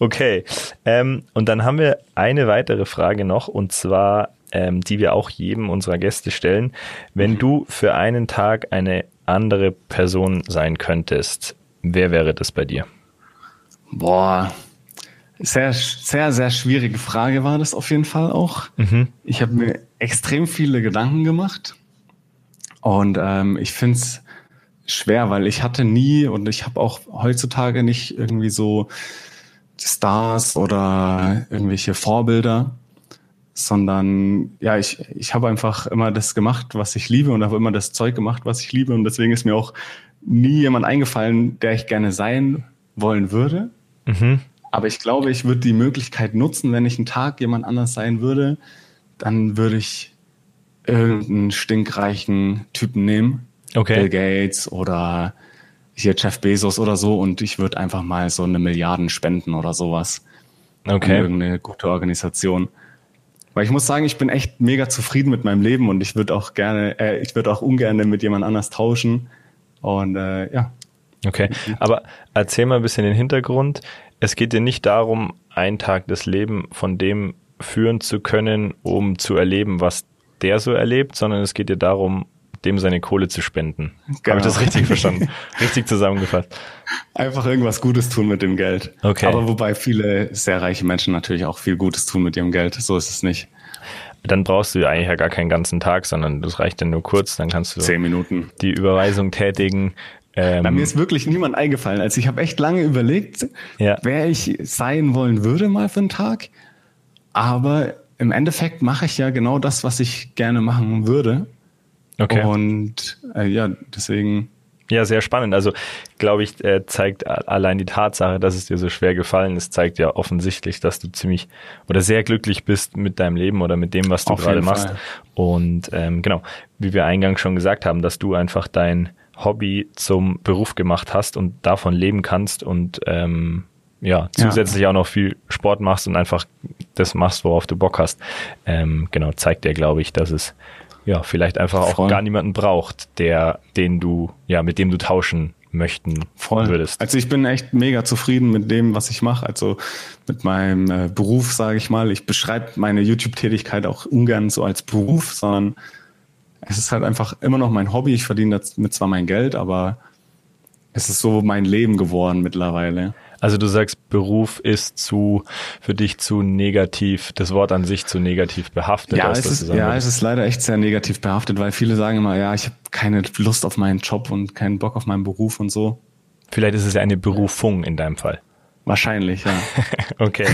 Okay. Ähm, und dann haben wir eine weitere Frage noch, und zwar, ähm, die wir auch jedem unserer Gäste stellen. Wenn du für einen Tag eine andere Person sein könntest, wer wäre das bei dir? Boah, sehr, sehr, sehr schwierige Frage war das auf jeden Fall auch. Mhm. Ich habe mir extrem viele Gedanken gemacht und ähm, ich finde es schwer, weil ich hatte nie und ich habe auch heutzutage nicht irgendwie so Stars oder irgendwelche Vorbilder, sondern ja, ich, ich habe einfach immer das gemacht, was ich liebe und habe immer das Zeug gemacht, was ich liebe und deswegen ist mir auch nie jemand eingefallen, der ich gerne sein wollen würde. Mhm. Aber ich glaube, ich würde die Möglichkeit nutzen, wenn ich einen Tag jemand anders sein würde, dann würde ich irgendeinen stinkreichen Typen nehmen. Okay. Bill Gates oder hier Jeff Bezos oder so und ich würde einfach mal so eine Milliarden spenden oder sowas. An Okay. irgendeine gute Organisation. Weil ich muss sagen, ich bin echt mega zufrieden mit meinem Leben und ich würde auch gerne, äh, ich würde auch ungern mit jemand anders tauschen. Und äh, ja, Okay. Aber erzähl mal ein bisschen den Hintergrund. Es geht dir nicht darum, einen Tag das Leben von dem führen zu können, um zu erleben, was der so erlebt, sondern es geht dir darum, dem seine Kohle zu spenden. Habe Genau. ich das richtig verstanden? [laughs] richtig zusammengefasst. Einfach irgendwas Gutes tun mit dem Geld. Okay. Aber wobei viele sehr reiche Menschen natürlich auch viel Gutes tun mit ihrem Geld. So ist es nicht. Dann brauchst du ja eigentlich ja gar keinen ganzen Tag, sondern das reicht dann nur kurz, dann kannst du Zehn Minuten. die Überweisung tätigen. Ähm, mir ist wirklich niemand eingefallen. Also ich habe echt lange überlegt, Ja. wer ich sein wollen würde mal für einen Tag. Aber im Endeffekt mache ich ja genau das, was ich gerne machen würde. Okay. Und äh, ja, deswegen Ja, sehr spannend. Also, glaube ich, äh, zeigt allein die Tatsache, dass es dir so schwer gefallen ist, zeigt ja offensichtlich, dass du ziemlich oder sehr glücklich bist mit deinem Leben oder mit dem, was du gerade machst. Und ähm, genau, wie wir eingangs schon gesagt haben, dass du einfach dein Hobby zum Beruf gemacht hast und davon leben kannst und ähm, ja, zusätzlich auch noch viel Sport machst und einfach das machst, worauf du Bock hast. Ähm, genau, zeigt dir, glaube ich, dass es ja vielleicht einfach auch Voll. gar niemanden braucht, der, den du, ja, mit dem du tauschen möchten voll. würdest. Also ich bin echt mega zufrieden mit dem, was ich mache. Also mit meinem äh, Beruf, sage ich mal. Ich beschreibe meine YouTube-Tätigkeit auch ungern so als Beruf, sondern es ist halt einfach immer noch mein Hobby. Ich verdiene damit zwar mein Geld, aber es ist so mein Leben geworden mittlerweile. Also du sagst, Beruf ist zu für dich zu negativ, das Wort an sich zu negativ behaftet. Ja, es ist, du sagen ja, es ist leider echt sehr negativ behaftet, weil viele sagen immer, ja, ich habe keine Lust auf meinen Job und keinen Bock auf meinen Beruf und so. Vielleicht ist es ja eine Berufung in deinem Fall. Wahrscheinlich, ja. [laughs] Okay.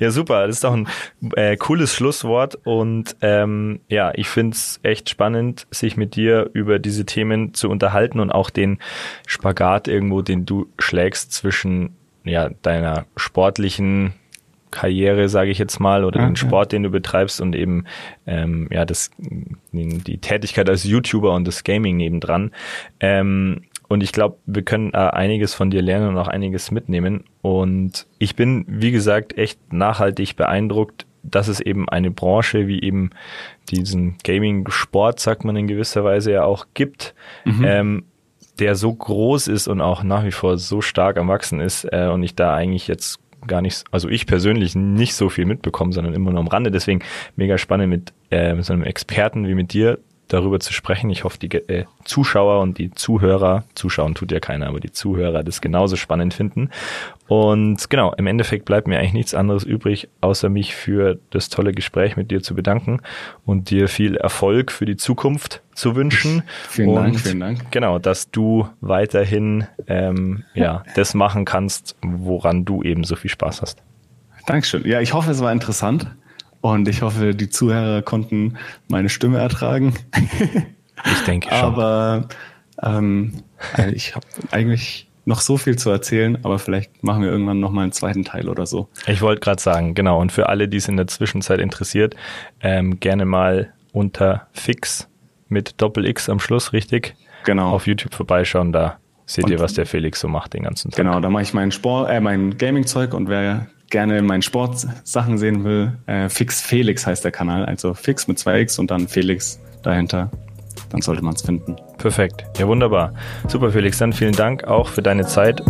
Ja, super. Das ist doch ein äh, cooles Schlusswort. Und ähm, ja, ich find's echt spannend, sich mit dir über diese Themen zu unterhalten und auch den Spagat irgendwo, den du schlägst zwischen ja, deiner sportlichen Karriere, sage ich jetzt mal, oder Ja, den ja. Sport, den du betreibst und eben ähm, ja das die Tätigkeit als YouTuber und das Gaming nebendran. Ähm, und ich glaube, wir können äh, einiges von dir lernen und auch einiges mitnehmen. Und ich bin, wie gesagt, echt nachhaltig beeindruckt, dass es eben eine Branche wie eben diesen Gaming-Sport, sagt man in gewisser Weise ja auch, gibt, ähm, der so groß ist und auch nach wie vor so stark am Wachsen ist äh, und ich da eigentlich jetzt gar nicht, also ich persönlich nicht so viel mitbekomme, sondern immer nur am Rande. Deswegen mega spannend mit, äh, mit so einem Experten wie mit dir darüber zu sprechen. Ich hoffe, die äh, Zuschauer und die Zuhörer, Zuschauen tut ja keiner, aber die Zuhörer das genauso spannend finden. Und genau, im Endeffekt bleibt mir eigentlich nichts anderes übrig, außer mich für das tolle Gespräch mit dir zu bedanken und dir viel Erfolg für die Zukunft zu wünschen. [laughs] Vielen und Dank, vielen Dank. Genau, dass du weiterhin ähm, ja, das machen kannst, woran du eben so viel Spaß hast. Dankeschön. Ja, ich hoffe, es war interessant und ich hoffe, die Zuhörer konnten meine Stimme ertragen. [laughs] Ich denke schon. Aber ähm, äh, ich habe eigentlich noch so viel zu erzählen, aber vielleicht machen wir irgendwann noch mal einen zweiten Teil oder so. Ich wollte gerade sagen, genau. Und für alle, die es in der Zwischenzeit interessiert, ähm, gerne mal unter Fix mit Doppel X am Schluss, richtig? Genau. Auf YouTube vorbeischauen, da seht und, ihr, was der Felix so macht den ganzen Tag. Genau, da mache ich mein Sport, äh, mein Gaming-Zeug und wer gerne meinen Sportsachen sehen will, äh, Fix Felix heißt der Kanal. Also Fix mit zwei X und dann Felix dahinter dann sollte man es finden. Perfekt. Ja, wunderbar. Super, Felix. Dann vielen Dank auch für deine Zeit